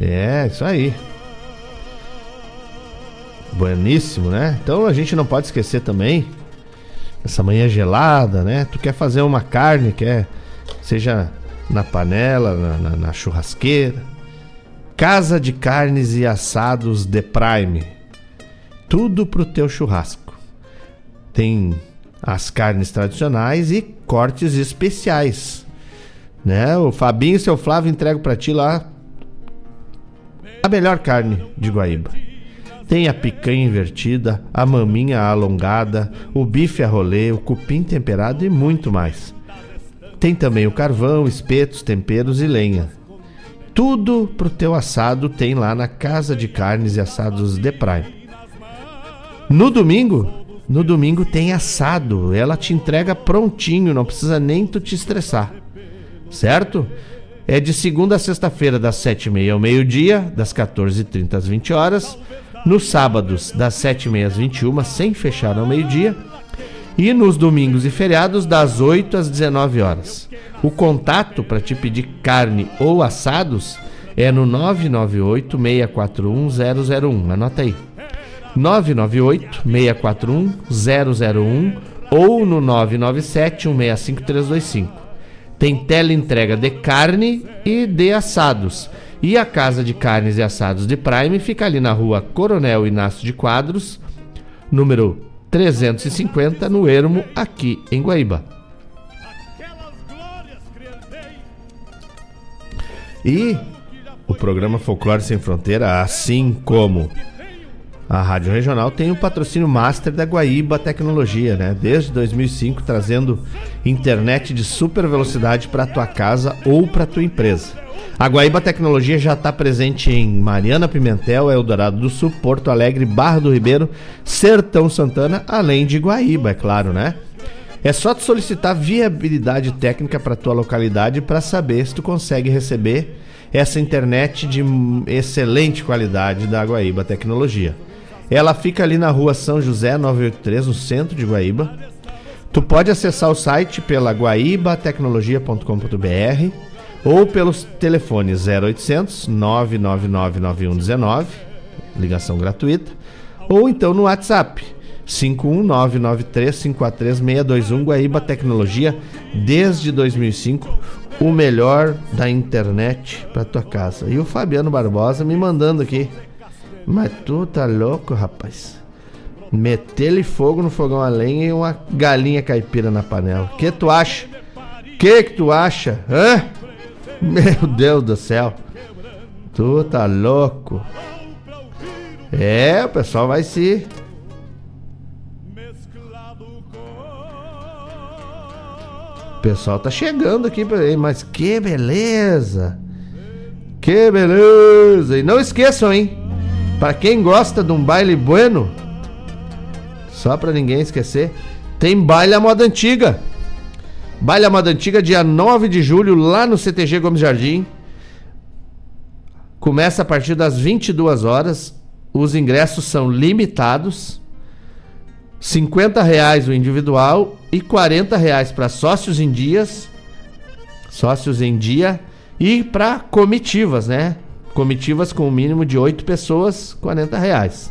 É, isso aí. Bueníssimo, né? Então a gente não pode esquecer também essa manhã gelada, né? Tu quer fazer uma carne, quer seja na panela, na, na, na churrasqueira. Casa de carnes e assados The Prime. Tudo pro teu churrasco. Tem as carnes tradicionais e cortes especiais. Né? O Fabinho e seu Flávio entregam para ti lá a melhor carne de Guaíba. Tem a picanha invertida, a maminha alongada, o bife a rolê, o cupim temperado e muito mais. Tem também o carvão, espetos, temperos e lenha. Tudo pro teu assado tem lá na Casa de Carnes e Assados The Prime. No domingo, no domingo tem assado. Ela te entrega prontinho, não precisa nem tu te estressar. Certo? É de segunda a sexta-feira, das 7h30 ao meio-dia, das 14h30 às 20 horas. Nos sábados, das 7h30 às 21 sem fechar ao meio-dia. E nos domingos e feriados, das 8 às 19 horas. O contato para te pedir carne ou assados é no 998 641 001. Anota aí. 998 641 001 ou no 997 165 325. Tem tela entrega de carne e de assados. E a Casa de Carnes e Assados de Prime fica ali na rua Coronel Inácio de Quadros, número 350, no Ermo, aqui em Guaíba. E o programa Folclore Sem Fronteira, assim como a Rádio Regional tem o patrocínio master da Guaíba Tecnologia, né? Desde 2005 trazendo internet de super velocidade para tua casa ou para tua empresa. A Guaíba Tecnologia já está presente em Mariana Pimentel, Eldorado do Sul, Porto Alegre, Barra do Ribeiro, Sertão Santana, além de Guaíba, é claro, né? É só tu solicitar viabilidade técnica para tua localidade para saber se tu consegue receber essa internet de excelente qualidade da Guaíba Tecnologia. Ela fica ali na rua São José 983, no centro de Guaíba. Tu pode acessar o site pela guaibatecnologia.com.br ou pelos telefones 0800 999 9119, ligação gratuita, ou então no WhatsApp 51993543621 Guaíba Tecnologia desde 2005, o melhor da internet para tua casa. E o Fabiano Barbosa me mandando aqui mas tu tá louco, rapaz? Meter-lhe fogo no fogão a lenha e uma galinha caipira na panela. Que tu acha? Que que tu acha? Hã? Meu Deus do céu. Tu tá louco. É, o pessoal vai se. O pessoal tá chegando aqui, mas que beleza! Que beleza! E não esqueçam, hein? Para quem gosta de um baile bueno, só para ninguém esquecer, tem baile à moda antiga. Baile à moda antiga, dia 9 de julho, lá no CTG Gomes Jardim. Começa a partir das 22 horas. Os ingressos são limitados. 50 reais o individual e 40 reais para sócios em dias, sócios em dia e para comitivas, né? Comitivas com o um mínimo de 8 pessoas, 40 reais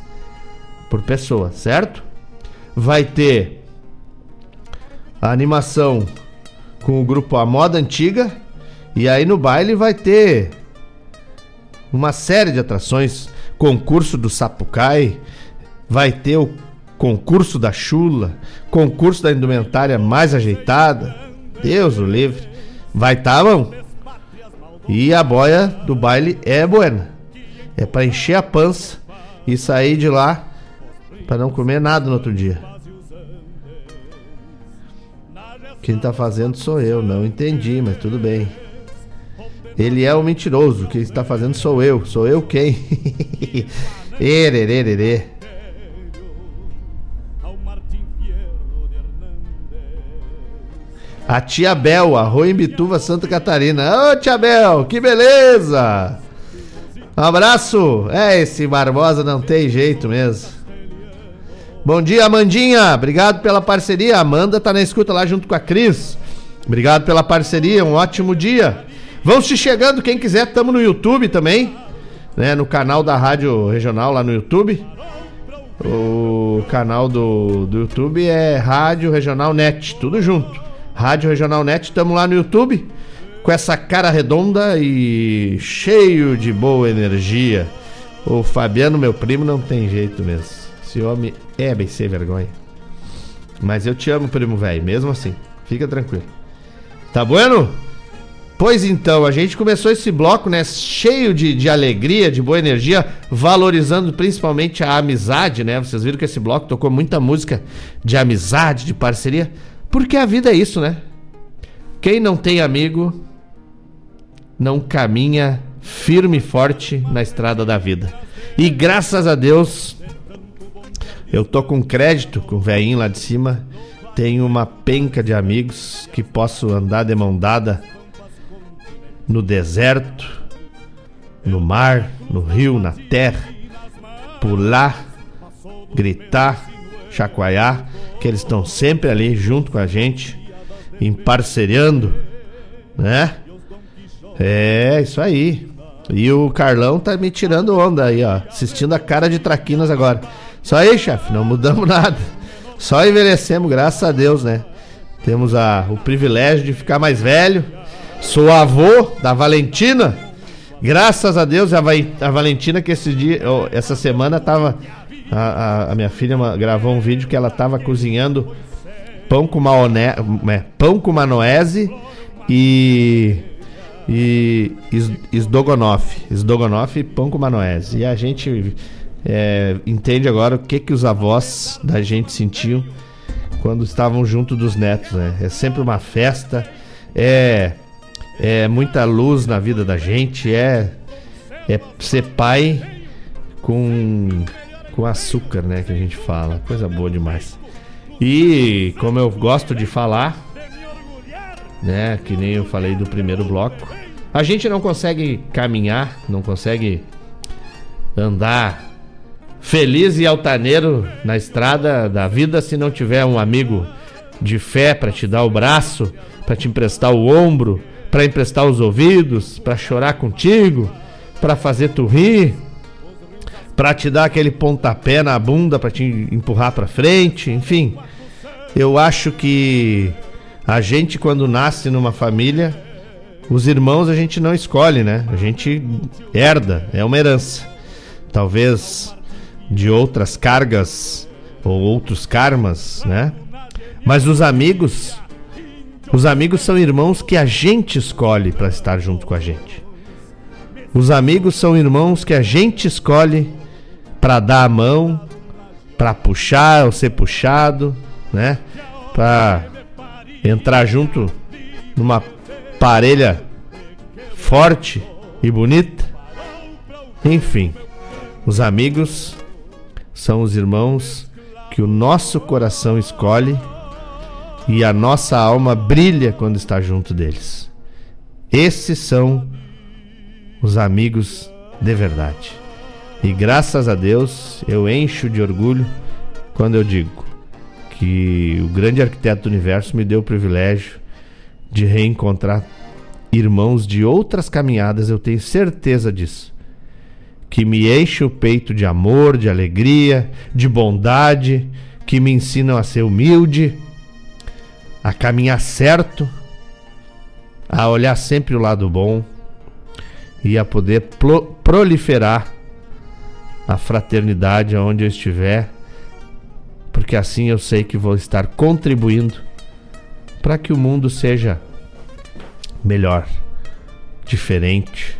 por pessoa, certo? Vai ter a animação com o grupo A Moda Antiga. E aí no baile vai ter uma série de atrações. Concurso do Sapucai, vai ter o concurso da chula, concurso da indumentária mais ajeitada. Deus o livre. Vai tá, mão? E a boia do baile é buena. É para encher a pança e sair de lá para não comer nada no outro dia. Quem tá fazendo sou eu, não entendi, mas tudo bem. Ele é o mentiroso, quem está fazendo sou eu. Sou eu quem? Ererererê. A tia Bel, Arroio em Bituva, Santa Catarina. Ô tia Bel, que beleza! Um abraço! É, esse Barbosa não tem jeito mesmo. Bom dia, Amandinha. Obrigado pela parceria. Amanda tá na escuta lá junto com a Cris. Obrigado pela parceria. Um ótimo dia. Vão se chegando, quem quiser, tamo no YouTube também. Né, no canal da Rádio Regional lá no YouTube. O canal do, do YouTube é Rádio Regional Net, tudo junto. Rádio Regional Net, tamo lá no YouTube com essa cara redonda e cheio de boa energia. O Fabiano, meu primo, não tem jeito mesmo. Esse homem é bem sem vergonha. Mas eu te amo, primo velho, mesmo assim. Fica tranquilo. Tá bueno? Pois então, a gente começou esse bloco, né, cheio de, de alegria, de boa energia, valorizando principalmente a amizade, né? Vocês viram que esse bloco tocou muita música de amizade, de parceria, porque a vida é isso, né? Quem não tem amigo não caminha firme e forte na estrada da vida. E graças a Deus, eu tô com crédito com o velhinho lá de cima. Tenho uma penca de amigos que posso andar de mão dada no deserto, no mar, no rio, na terra, pular, gritar, chacoalhar, que eles estão sempre ali junto com a gente, emparceriando, né? É, isso aí. E o Carlão tá me tirando onda aí, ó. Assistindo a cara de traquinas agora. Só aí, chefe, não mudamos nada. Só envelhecemos, graças a Deus, né? Temos a, o privilégio de ficar mais velho. Sou avô da Valentina. Graças a Deus, a, a Valentina, que esse dia, essa semana tava. A, a, a minha filha gravou um vídeo que ela tava cozinhando pão com maoné, pão com manoese e e Sdogonoff. Sdogonoff e pão com manoese. E a gente é, entende agora o que, que os avós da gente sentiam quando estavam junto dos netos, né? É sempre uma festa, é, é muita luz na vida da gente, é, é ser pai com, com açúcar, né? Que a gente fala. Coisa boa demais. E como eu gosto de falar, né? Que nem eu falei do primeiro bloco. A gente não consegue caminhar, não consegue andar feliz e altaneiro na estrada da vida se não tiver um amigo de fé para te dar o braço, para te emprestar o ombro, para emprestar os ouvidos, para chorar contigo, para fazer tu rir, para te dar aquele pontapé na bunda para te empurrar para frente, enfim. Eu acho que a gente, quando nasce numa família, os irmãos a gente não escolhe, né? A gente herda, é uma herança. Talvez de outras cargas ou outros karmas, né? Mas os amigos, os amigos são irmãos que a gente escolhe para estar junto com a gente. Os amigos são irmãos que a gente escolhe para dar a mão, para puxar ou ser puxado, né? Para entrar junto numa parelha forte e bonita. Enfim, os amigos são os irmãos que o nosso coração escolhe e a nossa alma brilha quando está junto deles. Esses são os amigos de verdade. E graças a Deus eu encho de orgulho quando eu digo que o grande arquiteto do universo me deu o privilégio de reencontrar irmãos de outras caminhadas, eu tenho certeza disso. Que me enche o peito de amor, de alegria, de bondade, que me ensinam a ser humilde, a caminhar certo, a olhar sempre o lado bom e a poder proliferar a fraternidade aonde eu estiver porque assim eu sei que vou estar contribuindo para que o mundo seja melhor, diferente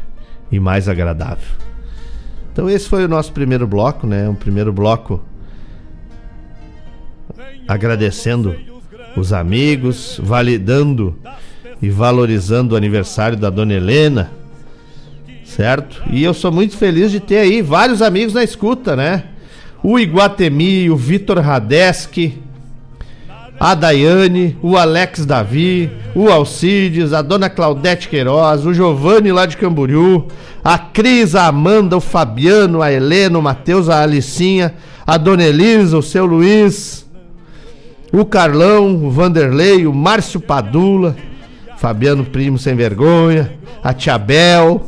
e mais agradável. Então esse foi o nosso primeiro bloco, né? Um primeiro bloco agradecendo os amigos, validando e valorizando o aniversário da dona Helena, certo? E eu sou muito feliz de ter aí vários amigos na escuta, né? o Iguatemi, o Vitor Radeski, a Daiane, o Alex Davi, o Alcides, a dona Claudete Queiroz, o Giovanni lá de Camboriú, a Cris, a Amanda, o Fabiano, a Helena, o Matheus, a Alicinha, a dona Elisa, o seu Luiz, o Carlão, o Vanderlei, o Márcio Padula, Fabiano Primo Sem Vergonha, a Tia Bel,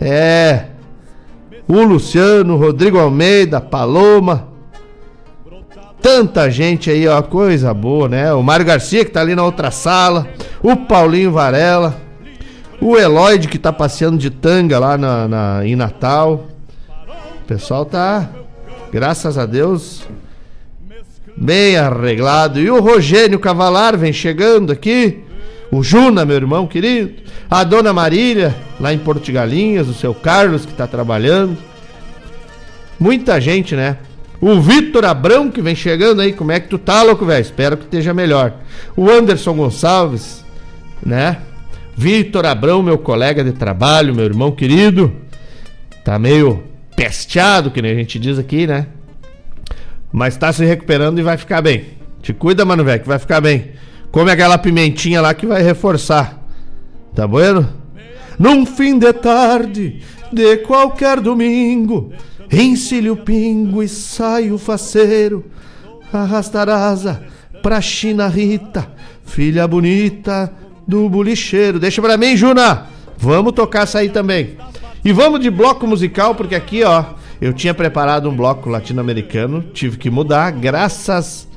é, o Luciano, Rodrigo Almeida, Paloma, tanta gente aí, ó, coisa boa, né? O Mário Garcia que tá ali na outra sala, o Paulinho Varela, o Eloide que tá passeando de tanga lá na, na, em Natal. O pessoal tá, graças a Deus, bem arreglado. E o Rogênio Cavalar vem chegando aqui. O Juna, meu irmão querido. A dona Marília, lá em Porto Galinhas. O seu Carlos, que tá trabalhando. Muita gente, né? O Vitor Abrão, que vem chegando aí. Como é que tu tá, louco, velho? Espero que esteja melhor. O Anderson Gonçalves, né? Vitor Abrão, meu colega de trabalho, meu irmão querido. Tá meio pesteado, que nem a gente diz aqui, né? Mas tá se recuperando e vai ficar bem. Te cuida, mano, velho, que vai ficar bem. Come aquela pimentinha lá que vai reforçar. Tá bueno? Num fim de tarde de qualquer domingo, encilho o pingo e saio faceiro. Arrastar asa pra China Rita, filha bonita do bolicheiro. Deixa pra mim, Juna. Vamos tocar essa aí também. E vamos de bloco musical, porque aqui, ó, eu tinha preparado um bloco latino-americano, tive que mudar, graças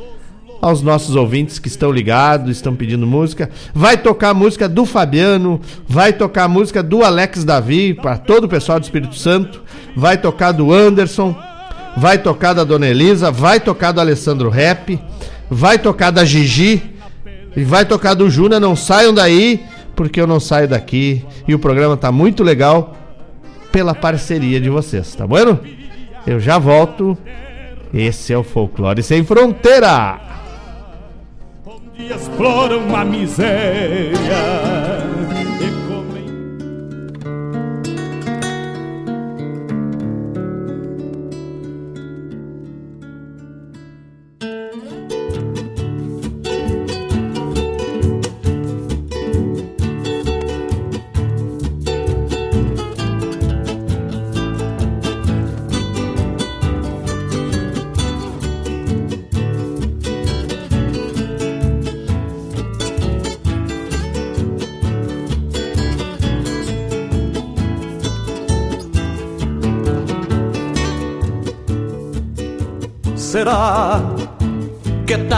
aos nossos ouvintes que estão ligados, estão pedindo música. Vai tocar música do Fabiano, vai tocar música do Alex Davi, para todo o pessoal do Espírito Santo, vai tocar do Anderson, vai tocar da Dona Elisa, vai tocar do Alessandro Rap, vai tocar da Gigi e vai tocar do Juna. Não saiam daí, porque eu não saio daqui e o programa tá muito legal pela parceria de vocês, tá bom? Eu já volto. Esse é o Folclore Sem Fronteira. E exploram a miséria.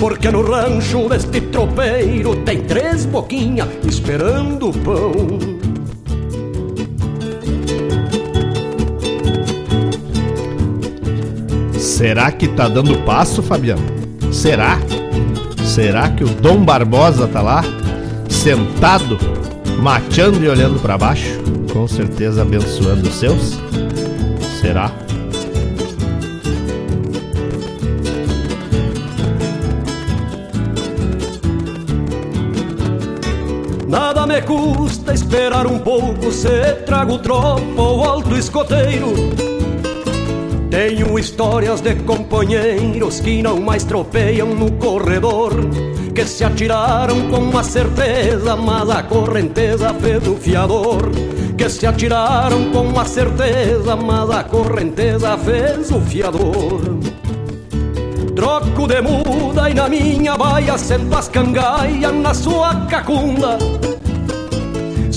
Porque no rancho deste tropeiro tem três boquinhas esperando pão. Será que tá dando passo, Fabiano? Será? Será que o Dom Barbosa tá lá, sentado, mateando e olhando para baixo? Com certeza abençoando os seus? Será? Me custa esperar um pouco se trago tropa ou alto escoteiro. Tenho histórias de companheiros que não mais tropeiam no corredor, que se atiraram com a certeza, mas a correnteza fez o fiador. Que se atiraram com a certeza, mas a correnteza fez o fiador. Troco de muda e na minha baia sento as cangaias na sua cacunda.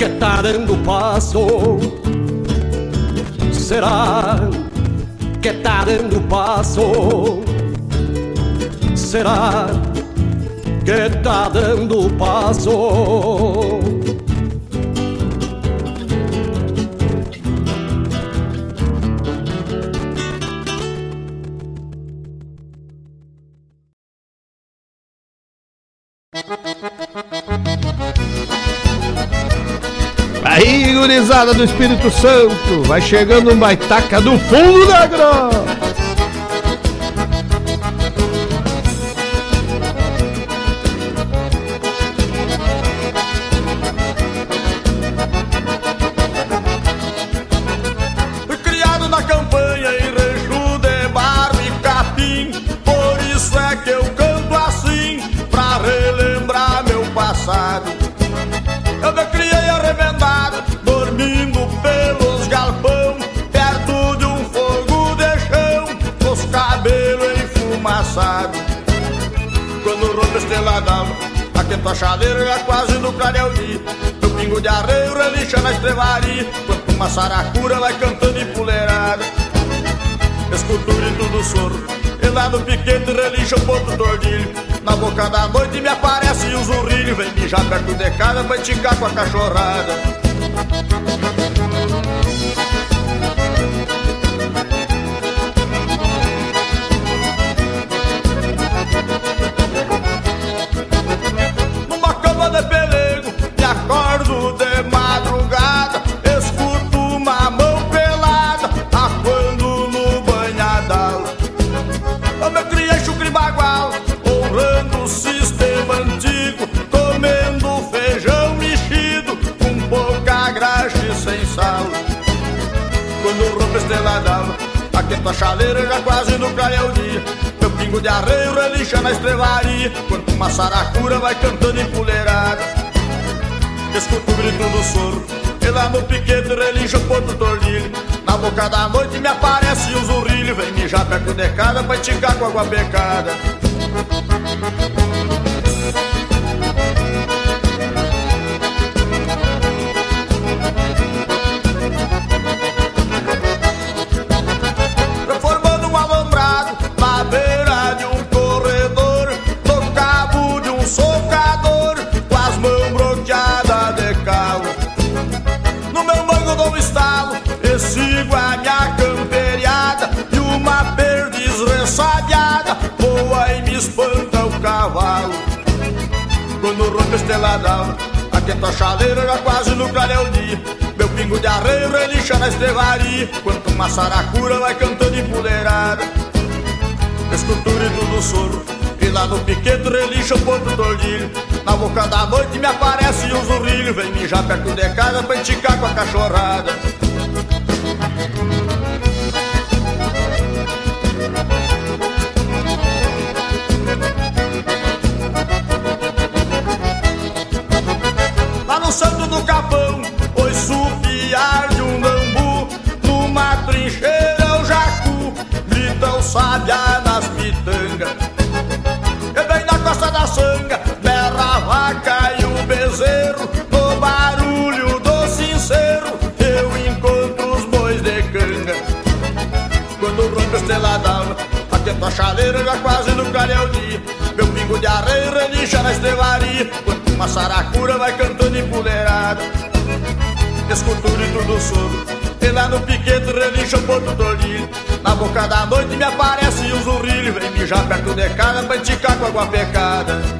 que tá dando passo? Será que tá dando passo? Será que tá dando passo? Gurizada do Espírito Santo, vai chegando um baitaca do fundo da. Aquento a chaleira já quase no dia Meu pingo de arreio relincha na estrevaria Quanto uma saracura vai cantando empoleirada Escuto o grito do soro. E lá no piquete relincha o ponto tordilho. Na boca da noite me aparece o zurrilho. Vem mijar perto de casa, vai ticar com a cachorrada aquento a chaleira já quase no clareio o dia. Meu pingo de arreio relincha na estrevaria Quanto uma saracura vai cantando empoleirada Escuto o grito do soro. E no piquete relincha o ponto tordilho. Na boca da noite me aparece o zurrilho. Vem mijar perto de casa pra esticar com água becada A chaleira já quase no o dia Meu pingo de arreio relincha na estrevaria. Quanto uma saracura vai cantando empoleirada Escuto o grito do soro E lá no piquete relincha o ponto tordilho. Na boca da noite me aparece o zurrilho Vem mijar perto de casa pra enticar com a cachorrada na Quando uma saracura vai cantando empoleirada Escuto o grito do sogro E lá no piquete relincha o ponto tordilho Na boca da noite me aparece o zurrilho Vem mijar perto de casa pra enticar com água pecada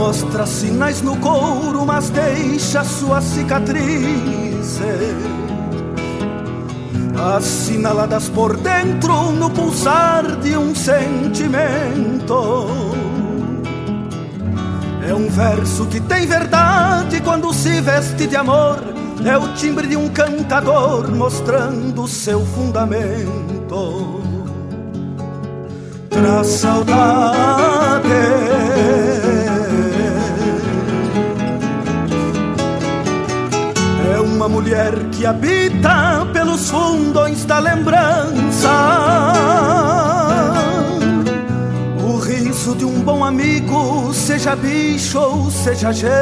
Mostra sinais no couro, mas deixa suas cicatrizes. Assinaladas por dentro no pulsar de um sentimento. É um verso que tem verdade quando se veste de amor. É o timbre de um cantador mostrando seu fundamento. Traz saudade. Mulher que habita pelos fundões da lembrança. O riso de um bom amigo, seja bicho ou seja gente.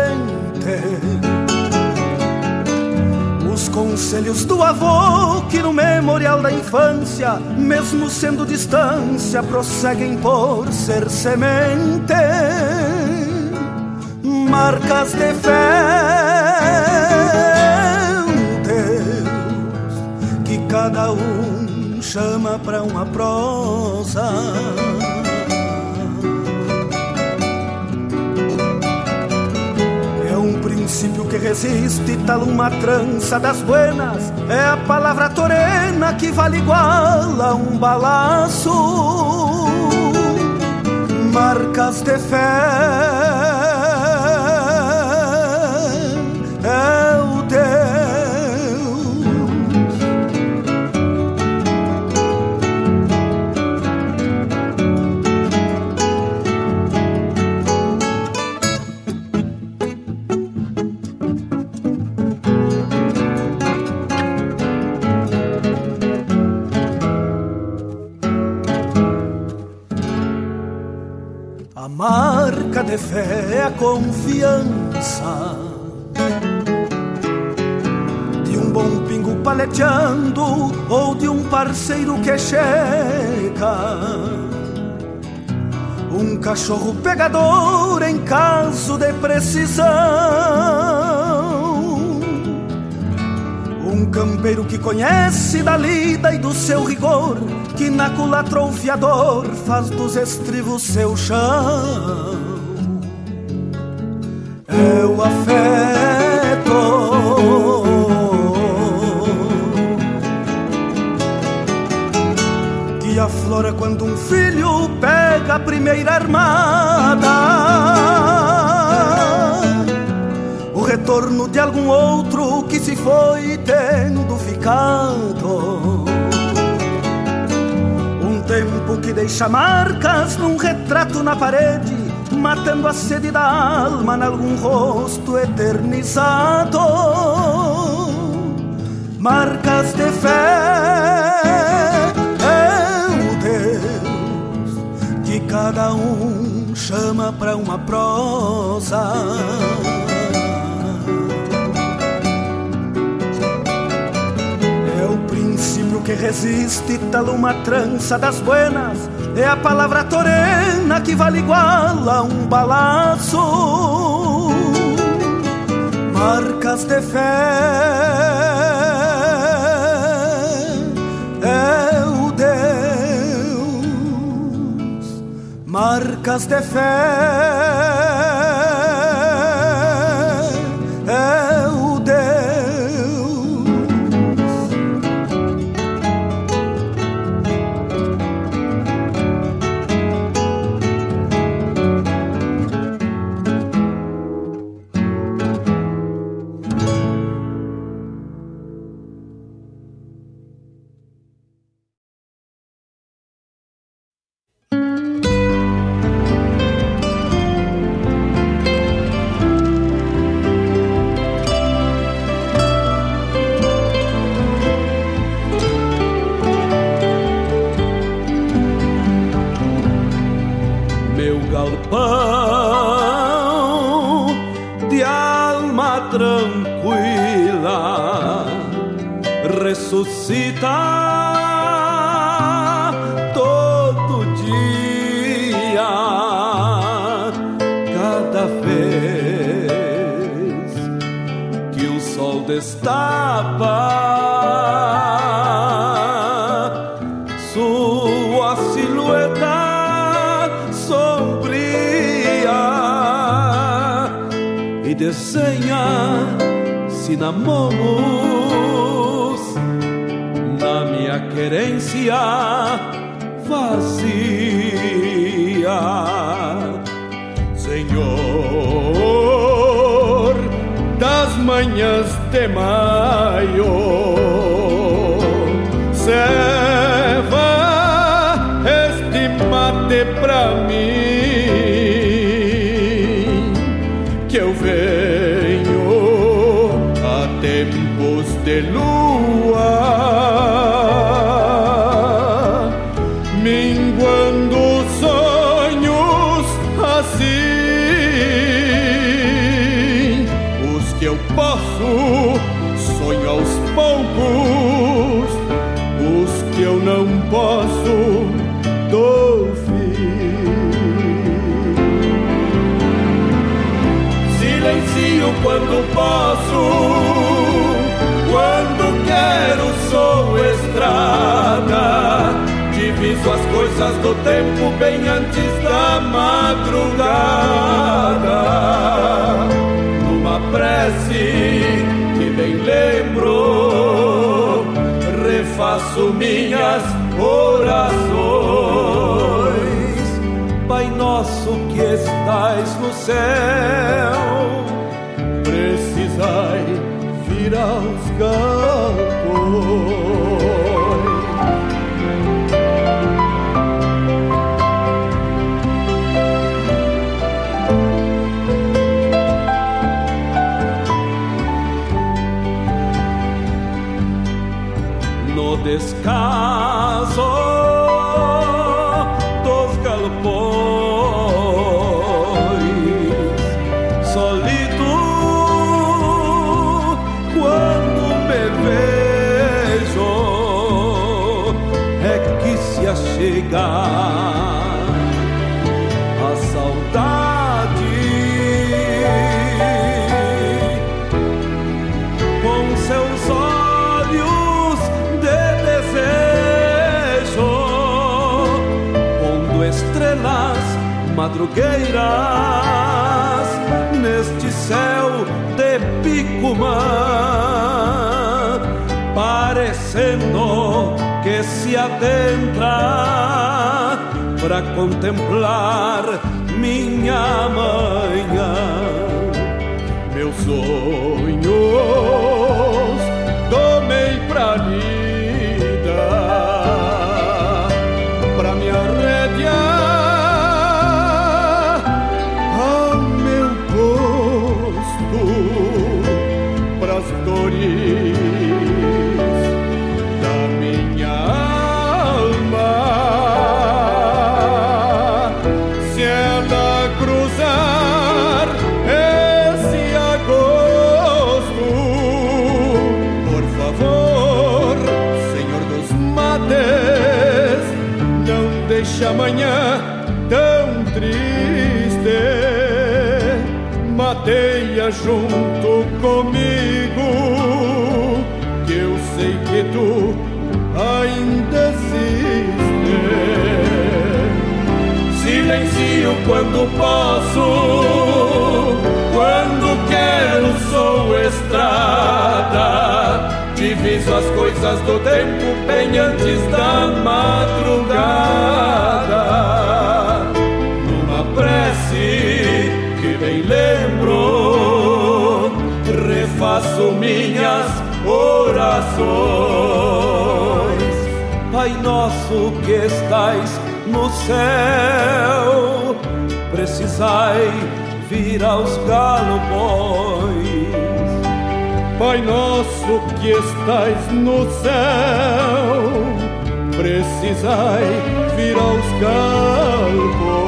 Os conselhos do avô que no memorial da infância, mesmo sendo distância, prosseguem por ser semente. Marcas de fé, cada um chama pra uma prosa. princípio que resiste, tal uma trança das buenas. É a palavra torena que vale igual a um balaço. Marcas de fé. É fé é a confiança de um bom pingo paleteando ou de um parceiro que chega. Um cachorro pegador em caso de precisão. Um campeiro que conhece da lida e do seu rigor, que na culatra o fiador faz dos estribos seu chão afeto. Que aflora quando um filho pega a primeira armada. O retorno de algum outro que se foi tendo ficado. Um tempo que deixa marcas num retrato na parede matando a sede da alma em algum rosto eternizado. Marcas de fé cada um chama para uma prosa. É o princípio que resiste, tal uma trança das buenas. É a palavra torena que vale igual a um balaço. Marcas de fé marcas de fé. Sonhos Junto comigo, que eu sei que tu ainda existe. Silencio quando posso, quando quero sou estrada. Diviso as coisas do tempo bem antes da madrugada. Refaço minhas orações. Pai nosso que estais no céu, precisai vir aos galopões. Pai nosso que estais no céu, precisai vir aos galopões.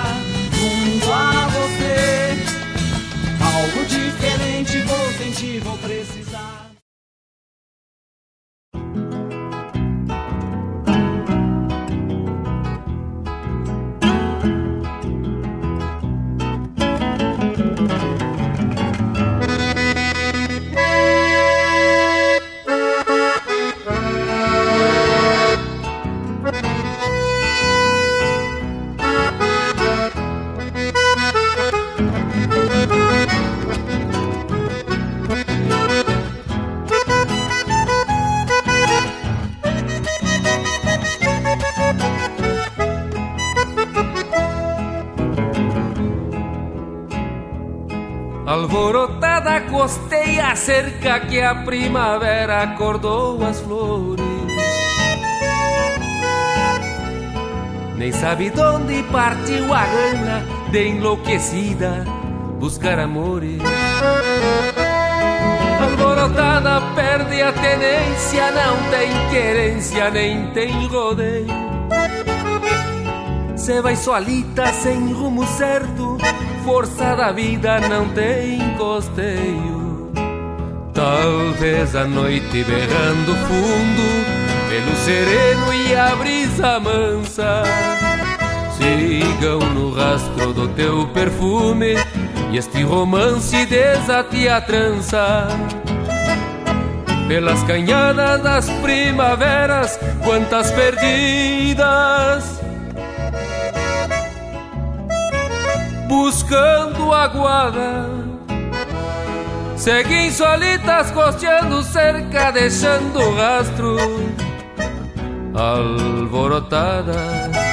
A primavera acordou as flores. Nem sabe de onde partiu a gana de enlouquecida buscar amores. Alvorotada perde a tenência, não tem querência, nem tem rodeio. Cê vai solita sem rumo certo, força da vida não tem costeio. Talvez a noite berrando fundo, pelo sereno e a brisa mansa, sigam no rastro do teu perfume e este romance desate a trança. Pelas canhadas das primaveras, quantas perdidas buscando a guarda. Seguem solitas costeando cerca, deixando rastro alborotadas.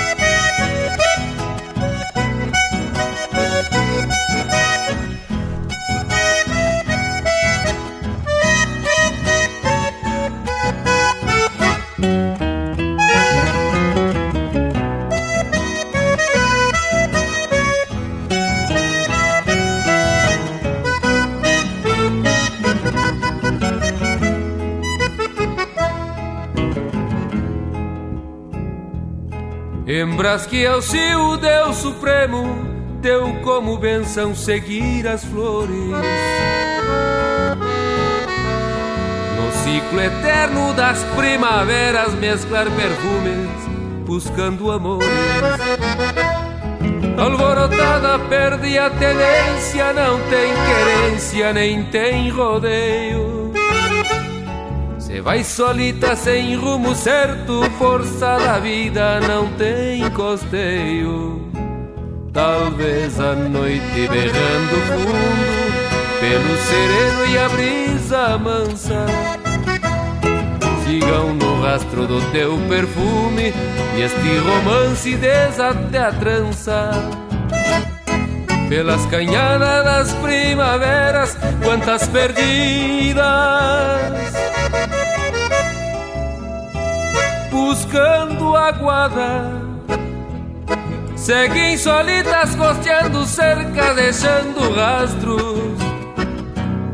Lembras que eu se o Deus Supremo deu como benção seguir as flores. No ciclo eterno das primaveras mesclar perfumes buscando amores. Alvorotada perde a tenência, não tem querência nem tem rodeio. Vai solita sem rumo certo, força da vida não tem costeio. Talvez a noite berrando fundo, pelo sereno e a brisa mansa. Sigam no rastro do teu perfume e este romance desate a trança. Pelas canhadas das primaveras, quantas perdidas buscando aguada. Seguem solitas costeando cerca, deixando rastros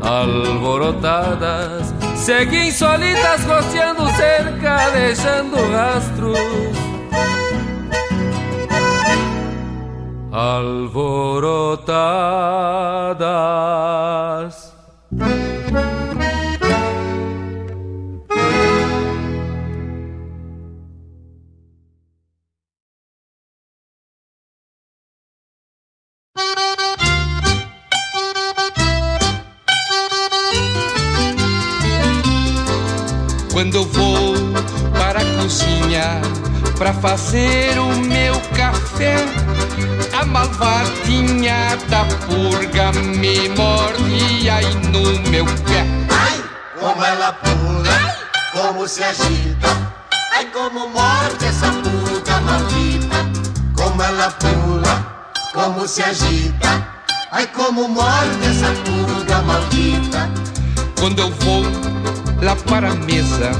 alborotadas. Seguem solitas costeando cerca, deixando rastros alborotadas. Para fazer o meu café, a malvadinha da purga me morde aí no meu pé. Ai, como ela pula, como se agita. Ai, como morde essa purga maldita. Como ela pula, como se agita. Ai, como morde essa purga maldita. Quando eu vou lá para a mesa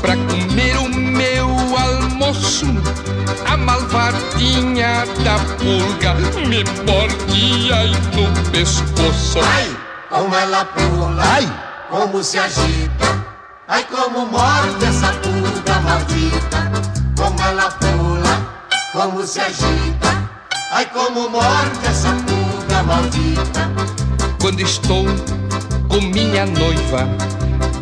para comer o almoço. A malvadinha da pulga me morde aí no pescoço. Ai, como ela pula, ai, como se agita. Ai, como morde essa pulga maldita. Como ela pula, como se agita. Ai, como morde essa pulga maldita. Quando estou com minha noiva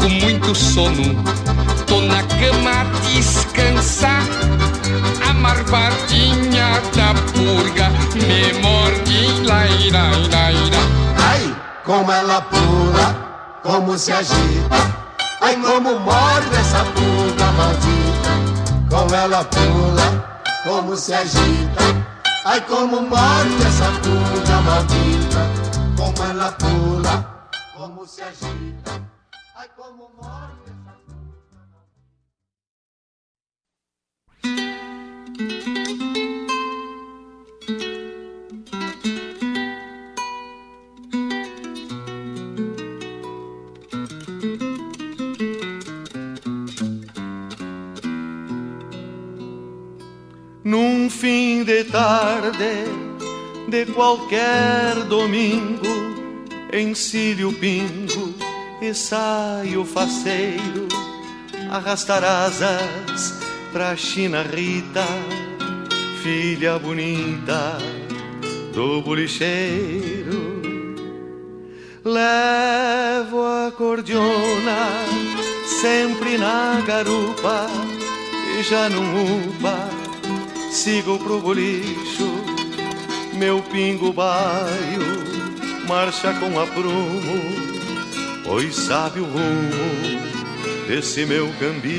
com muito sono tô na cama a descansar. A marvadinha da purga me morde, laira, laira. Ai, como ela pula, como se agita. Ai, como morde essa purga maldita. Como ela pula, como se agita. Ai, como morde essa purga maldita. Como ela pula, como se agita. Ai, como morde essa Num fim de tarde de qualquer domingo, encilho o pingo e saio faceiro, arrastar asas pra China Rita, filha bonita do bolicheiro. Levo a cordiona sempre na garupa e já não upa, sigo pro bolicho, meu pingo baio marcha com aprumo, pois sabe o rumo desse meu cambicho.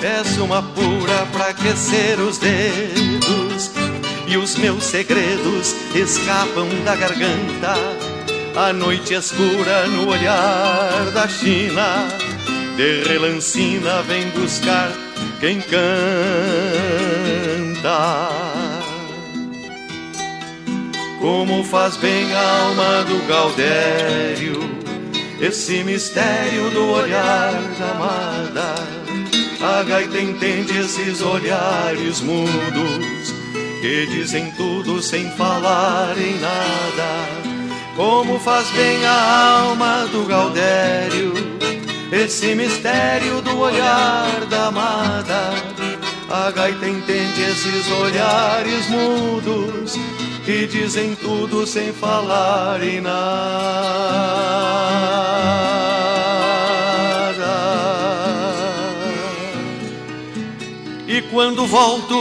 Peço uma pura pra aquecer os dedos e os meus segredos escapam da garganta. A noite escura no olhar da China, de relancina vem buscar quem canta. Como faz bem a alma do Gaudério, esse mistério do olhar da amada. A gaita entende esses olhares mudos que dizem tudo sem falar em nada. Como faz bem a alma do Gaudério, esse mistério do olhar da amada. A gaita entende esses olhares mudos que dizem tudo sem falar em nada. E quando volto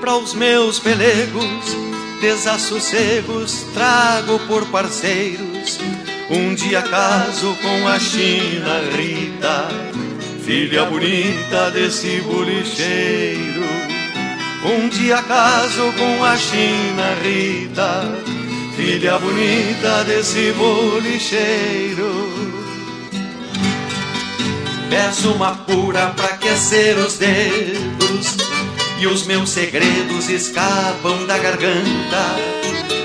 para os meus pelegos, desassossegos trago por parceiros. Um dia caso com a China Rita, filha bonita desse bolicheiro. Um dia caso com a China Rita, filha bonita desse bolicheiro. Peço uma pura pra aquecer os dedos e os meus segredos escapam da garganta.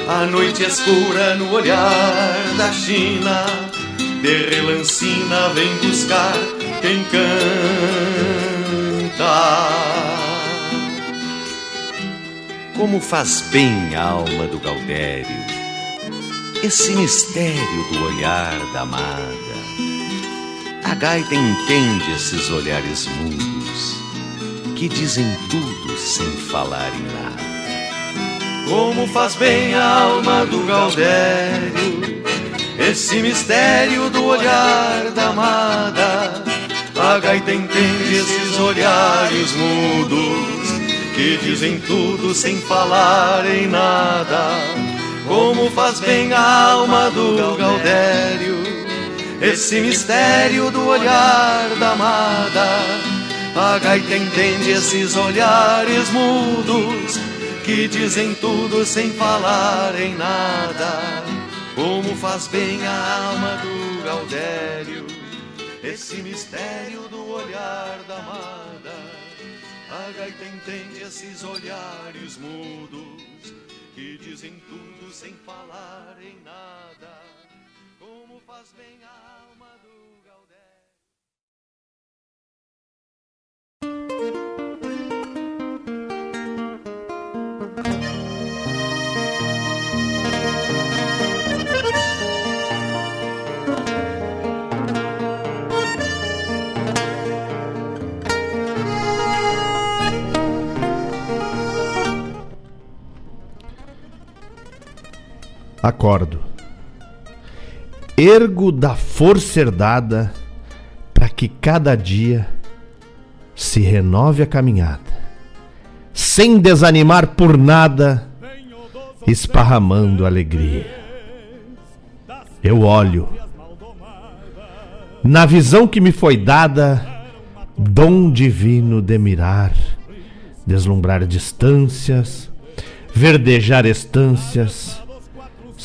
A noite escura no olhar da China, de relancina vem buscar quem canta. Como faz bem a alma do Gaudério, esse mistério do olhar da amada. A gaita entende esses olhares mudos que dizem tudo sem falar em nada. Como faz bem a alma do Gaudério, esse mistério do olhar da amada. A gaita entende esses olhares mudos que dizem tudo sem falar em nada. Como faz bem a alma do Gaudério, esse mistério do olhar da amada. A gaita entende esses olhares mudos que dizem tudo sem falar em nada. Como faz bem a alma do Gaudério, esse mistério do olhar da amada. A gaita entende esses olhares mudos que dizem tudo sem falar em nada. Como faz bem a alma do Acordo. Ergo da força herdada para que cada dia se renove a caminhada, sem desanimar por nada, esparramando alegria. Eu olho. Na visão que me foi dada, dom divino de mirar, deslumbrar distâncias, verdejar estâncias,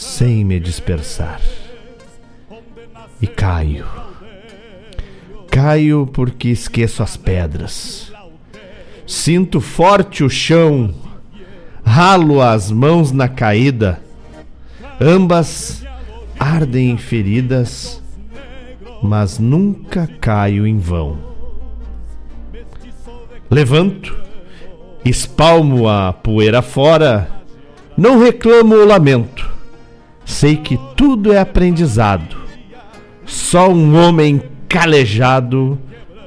sem me dispersar. E caio. Caio porque esqueço as pedras. Sinto forte o chão, ralo as mãos na caída. Ambas ardem em feridas, mas nunca caio em vão. Levanto, espalmo a poeira fora, não reclamo ou lamento. Sei que tudo é aprendizado. Só um homem calejado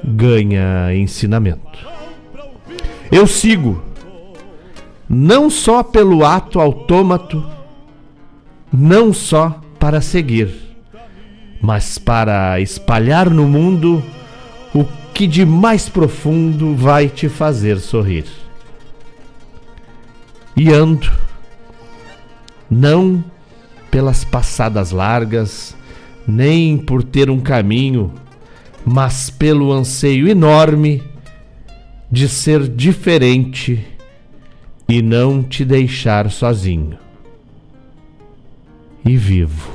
ganha ensinamento. Eu sigo, não só pelo ato autômato, não só para seguir, mas para espalhar no mundo o que de mais profundo vai te fazer sorrir. E ando, não pelas passadas largas, nem por ter um caminho, mas pelo anseio enorme de ser diferente e não te deixar sozinho. E vivo.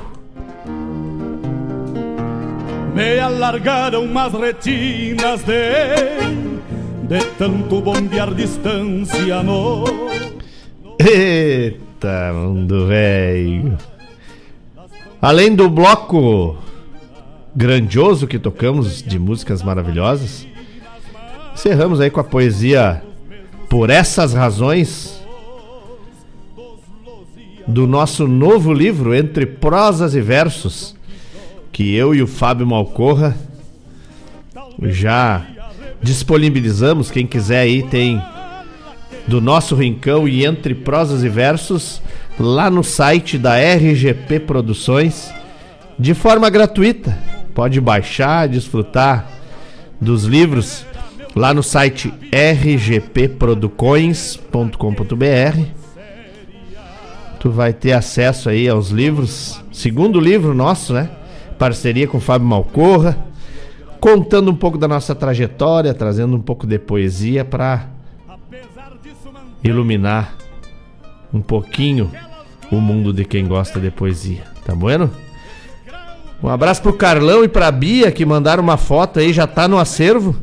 Me alargaram umas retinas de de tanto bombear distância no. Eita, mundo velho. Além do bloco grandioso que tocamos de músicas maravilhosas, encerramos aí com a poesia Por essas razões do nosso novo livro Entre Prosas e Versos, que eu e o Fábio Malcorra já disponibilizamos. Quem quiser aí tem do nosso rincão e entre prosas e versos lá no site da RGP Produções de forma gratuita. Pode baixar, desfrutar dos livros lá no site rgpproducoins.com.br. Tu vai ter acesso aí aos livros. Segundo livro nosso, né? Parceria com Fábio Malcorra contando um pouco da nossa trajetória, trazendo um pouco de poesia para iluminar um pouquinho o mundo de quem gosta de poesia. Tá bueno? Um abraço pro Carlão e pra Bia que mandaram uma foto aí, já tá no acervo.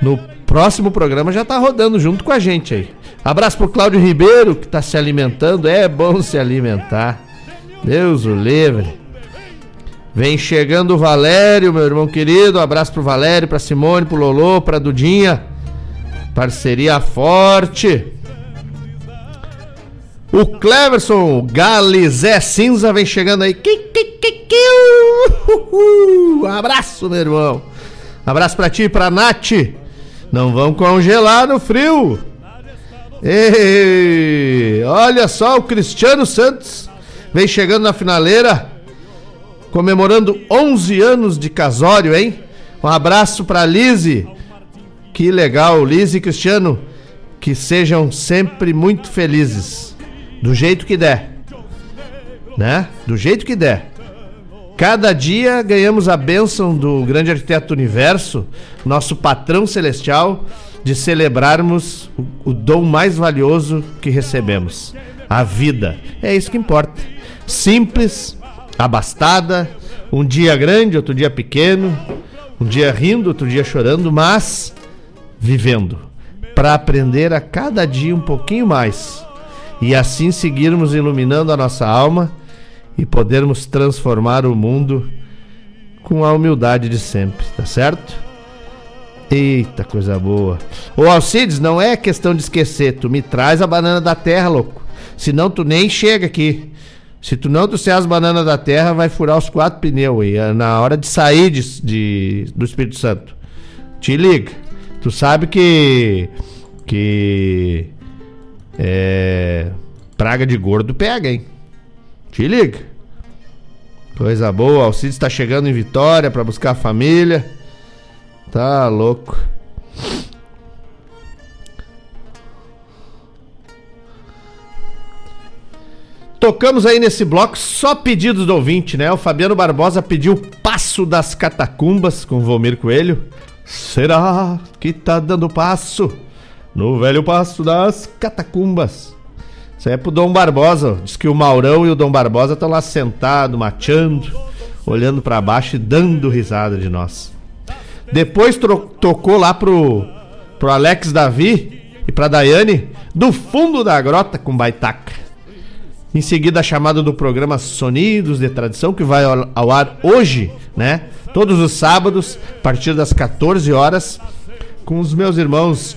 No próximo programa já tá rodando junto com a gente aí. Abraço pro Cláudio Ribeiro que tá se alimentando. É bom se alimentar. Deus o livre. Vem chegando o Valério, meu irmão querido. Um abraço pro Valério, pra Simone, pro Lolô, pra Dudinha. Parceria forte. O Cleverson Galizé Cinza vem chegando aí. Um abraço, meu irmão. Abraço pra ti e pra Nath. Não vão congelar no frio. Ei, olha só o Cristiano Santos vem chegando na finaleira comemorando 11 anos de casório, hein? Um abraço para Lise. Que legal, Lise e Cristiano, que sejam sempre muito felizes, do jeito que der. Né? Do jeito que der. Cada dia ganhamos a bênção do grande arquiteto do universo, nosso patrão celestial, de celebrarmos o, o dom mais valioso que recebemos, a vida. É isso que importa. Simples, abastada, um dia grande, outro dia pequeno, um dia rindo, outro dia chorando, mas vivendo, para aprender a cada dia um pouquinho mais e assim seguirmos iluminando a nossa alma e podermos transformar o mundo com a humildade de sempre, tá certo? Eita, coisa boa. Ô Alcides, não é questão de esquecer, tu me traz a banana da terra, louco. Senão tu nem chega aqui. Se tu não trouxer as bananas da terra, vai furar os quatro pneus aí. É na hora de sair de, de, do Espírito Santo. Te liga. Tu sabe que. Que. É. Praga de gordo pega, hein? Te liga. Coisa boa. Alcides está chegando em Vitória para buscar a família. Tá louco. Tocamos aí nesse bloco só pedidos do ouvinte, né? O Fabiano Barbosa pediu Passo das Catacumbas com o Volmir Coelho. Será que tá dando passo no velho passo das catacumbas? Isso é pro Dom Barbosa. Diz que o Maurão e o Dom Barbosa estão lá sentados, mateando, olhando para baixo e dando risada de nós. Depois tocou lá pro, pro Alex Davi e pra Daiane, do fundo da grota com baitaca. Em seguida, a chamada do programa Sonidos de Tradição, que vai ao ar hoje, né? Todos os sábados, a partir das 14 horas, com os meus irmãos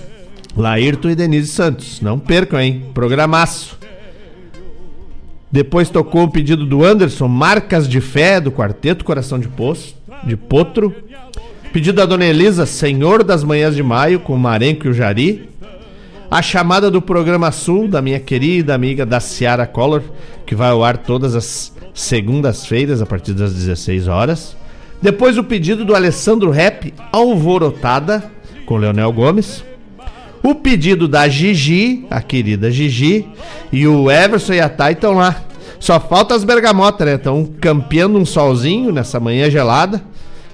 Laírto e Denise Santos. Não percam, hein? Programaço. Depois tocou o pedido do Anderson, Marcas de Fé, do Quarteto Coração de Poço, de Potro. Pedido da Dona Elisa, Senhor das Manhãs de Maio, com o Marenco e o Jari a chamada do programa Sul da minha querida amiga da Ciara Collor, que vai ao ar todas as segundas-feiras a partir das 16 horas. Depois o pedido do Alessandro Rap Alvorotada com Leonel Gomes. O pedido da Gigi, a querida Gigi, e o Everson e a Thay estão lá. Só falta as bergamotas, né? Estão campeando um solzinho nessa manhã gelada.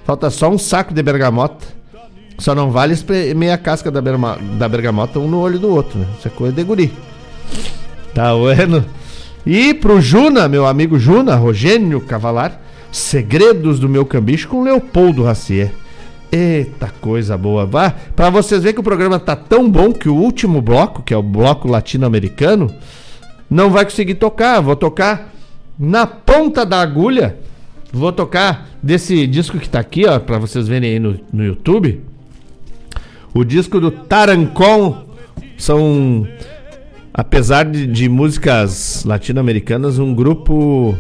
Falta só um saco de bergamota. Só não vale meia casca da, berma, da bergamota um no olho do outro, né? Isso é coisa de guri. Tá vendo? E pro Juna, meu amigo Juna, Rogênio Cavalar, Segredos do meu cambicho com Leopoldo Racier. Eita coisa boa. Para vocês verem que o programa tá tão bom que o último bloco, que é o bloco latino-americano, não vai conseguir tocar. Vou tocar na ponta da agulha. Vou tocar desse disco que tá aqui, ó, para vocês verem aí no, no YouTube. O disco do Tarancon são apesar de, de músicas latino-americanas, um grupo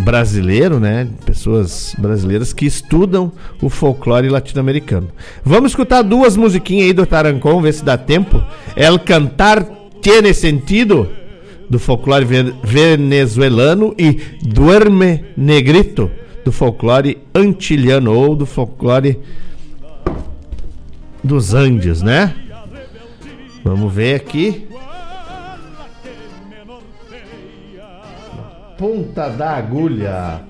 brasileiro, né? Pessoas brasileiras que estudam o folclore latino-americano. Vamos escutar duas musiquinhas aí do Tarancon, ver se dá tempo. El Cantar Tiene Sentido, do folclore venezuelano, e Duerme Negrito, do folclore antilhano, ou do folclore dos Andes, né? Vamos ver aqui. Ponta da agulha.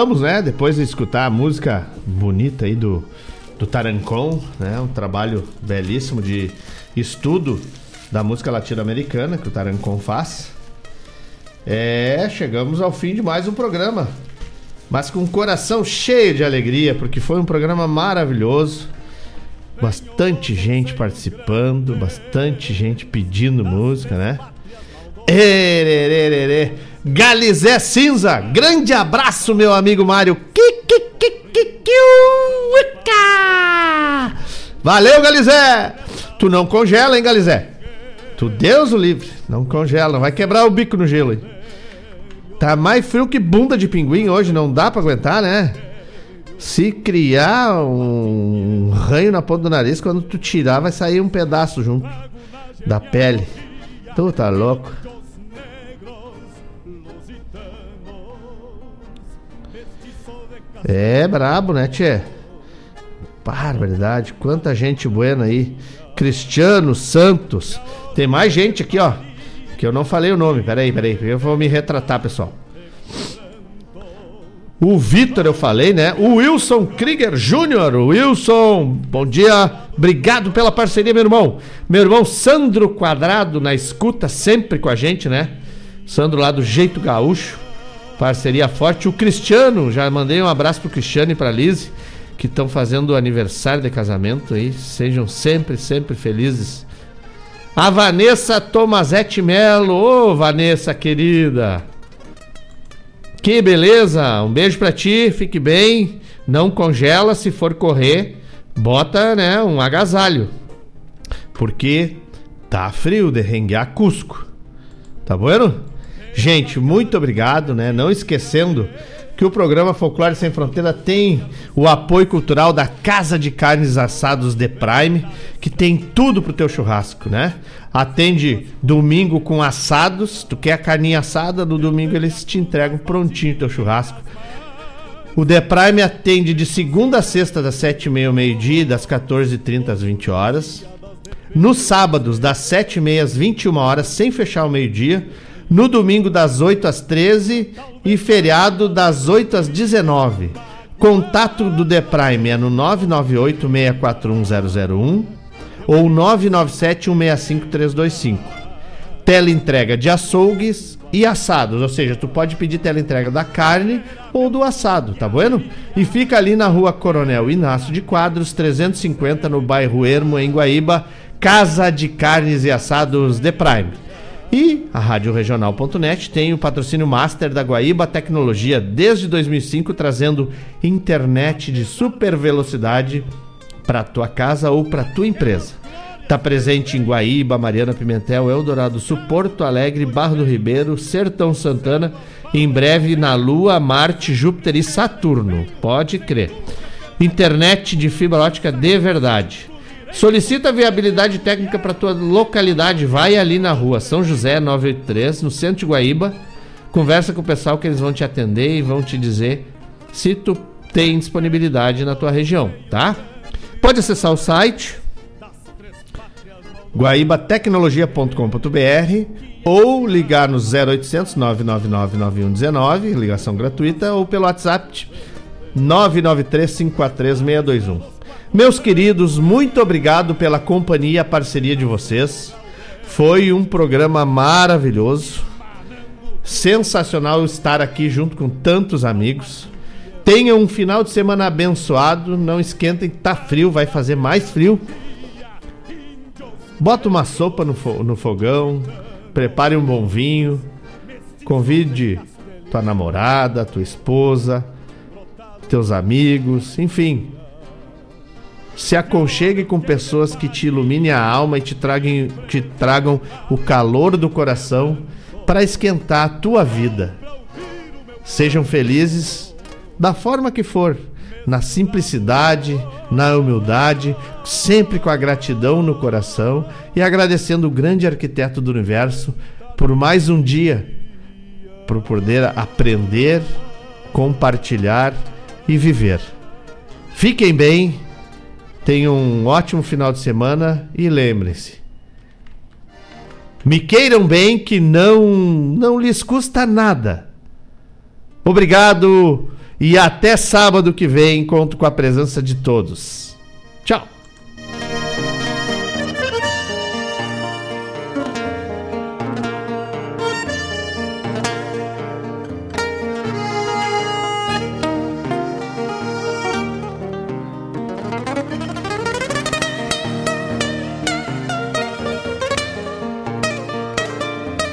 Voltamos, né? Depois de escutar a música bonita aí do, do Tarancon, né? Um trabalho belíssimo de estudo da música latino-americana que o Tarancon faz. É, chegamos ao fim de mais um programa. Mas com o coração cheio de alegria, porque foi um programa maravilhoso. Bastante gente participando, bastante gente pedindo música, né? Ererererê. Galizé Cinza, grande abraço, meu amigo Mário. Valeu, Galizé! Tu não congela, hein, Galizé? Tu Deus o livre, não congela, vai quebrar o bico no gelo aí. Tá mais frio que bunda de pinguim hoje, não dá pra aguentar, né? Se criar um ranho na ponta do nariz, quando tu tirar, vai sair um pedaço junto da pele. Tu tá louco? É brabo, né, Tchê? Barbaridade, quanta gente buena aí. Cristiano Santos. Tem mais gente aqui, ó. Que eu não falei o nome. Peraí, peraí. Eu vou me retratar, pessoal. O Vitor, eu falei, né? O Wilson Krieger Júnior. Wilson, bom dia. Obrigado pela parceria, meu irmão. Meu irmão Sandro Quadrado na escuta, sempre com a gente, né? Sandro lá do Jeito Gaúcho. Parceria forte. O Cristiano, já mandei um abraço pro Cristiano e pra Lise, que estão fazendo o aniversário de casamento aí. Sejam sempre, sempre felizes. A Vanessa Tomazete Melo. Ô, Vanessa querida. Que beleza! Um beijo pra ti, fique bem. Não congela se for correr, bota, né, um agasalho. Porque tá frio de renguear Cusco. Tá bueno? Gente, muito obrigado, né? Não esquecendo que o programa Folclore Sem Fronteira tem o apoio cultural da Casa de Carnes Assados The Prime, que tem tudo pro teu churrasco, né? Atende domingo com assados, tu quer a carninha assada, no domingo eles te entregam prontinho teu churrasco. O The Prime atende de segunda a sexta, das 7h30 ao meio-dia, das 14h30 às 20 horas. Nos sábados, das 7h30 às 21 horas, sem fechar o meio-dia. No domingo, das 8 às 13 e feriado, das 8 às 19. Contato do The Prime é no 998 641 ou 997 165 325. Teleentrega de açougues e assados, ou seja, tu pode pedir teleentrega da carne ou do assado, tá bueno? E fica ali na rua Coronel Inácio de Quadros, 350, no bairro Ermo, em Guaíba, Casa de Carnes e Assados The Prime. E a Rádio Regional.net tem o patrocínio master da Guaíba Tecnologia desde 2005, trazendo internet de super velocidade para tua casa ou para tua empresa. Está presente em Guaíba, Mariana Pimentel, Eldorado Sul, Porto Alegre, Barro do Ribeiro, Sertão Santana, em breve na Lua, Marte, Júpiter e Saturno. Pode crer. Internet de fibra ótica de verdade. Solicita viabilidade técnica para tua localidade. Vai ali na rua São José 983, no centro de Guaíba. Conversa com o pessoal que eles vão te atender e vão te dizer se tu tem disponibilidade na tua região, tá? Pode acessar o site guaibatecnologia.com.br ou ligar no 0800 999 9119, ligação gratuita, ou pelo WhatsApp 993 543 621. Meus queridos, muito obrigado pela companhia e a parceria de vocês. Foi um programa maravilhoso. Sensacional estar aqui junto com tantos amigos. Tenham um final de semana abençoado. Não esquentem, tá frio, vai fazer mais frio. Bota uma sopa no, fo no fogão, prepare um bom vinho, convide tua namorada, tua esposa, teus amigos, enfim. Se aconchegue com pessoas que te iluminem a alma e te tragam, te tragam o calor do coração para esquentar a tua vida. Sejam felizes da forma que for, na simplicidade, na humildade, sempre com a gratidão no coração e agradecendo o grande arquiteto do universo por mais um dia, por poder aprender, compartilhar e viver. Fiquem bem, tenham um ótimo final de semana e lembrem-se. Me queiram bem que não não lhes custa nada. Obrigado e até sábado que vem conto com a presença de todos. Tchau.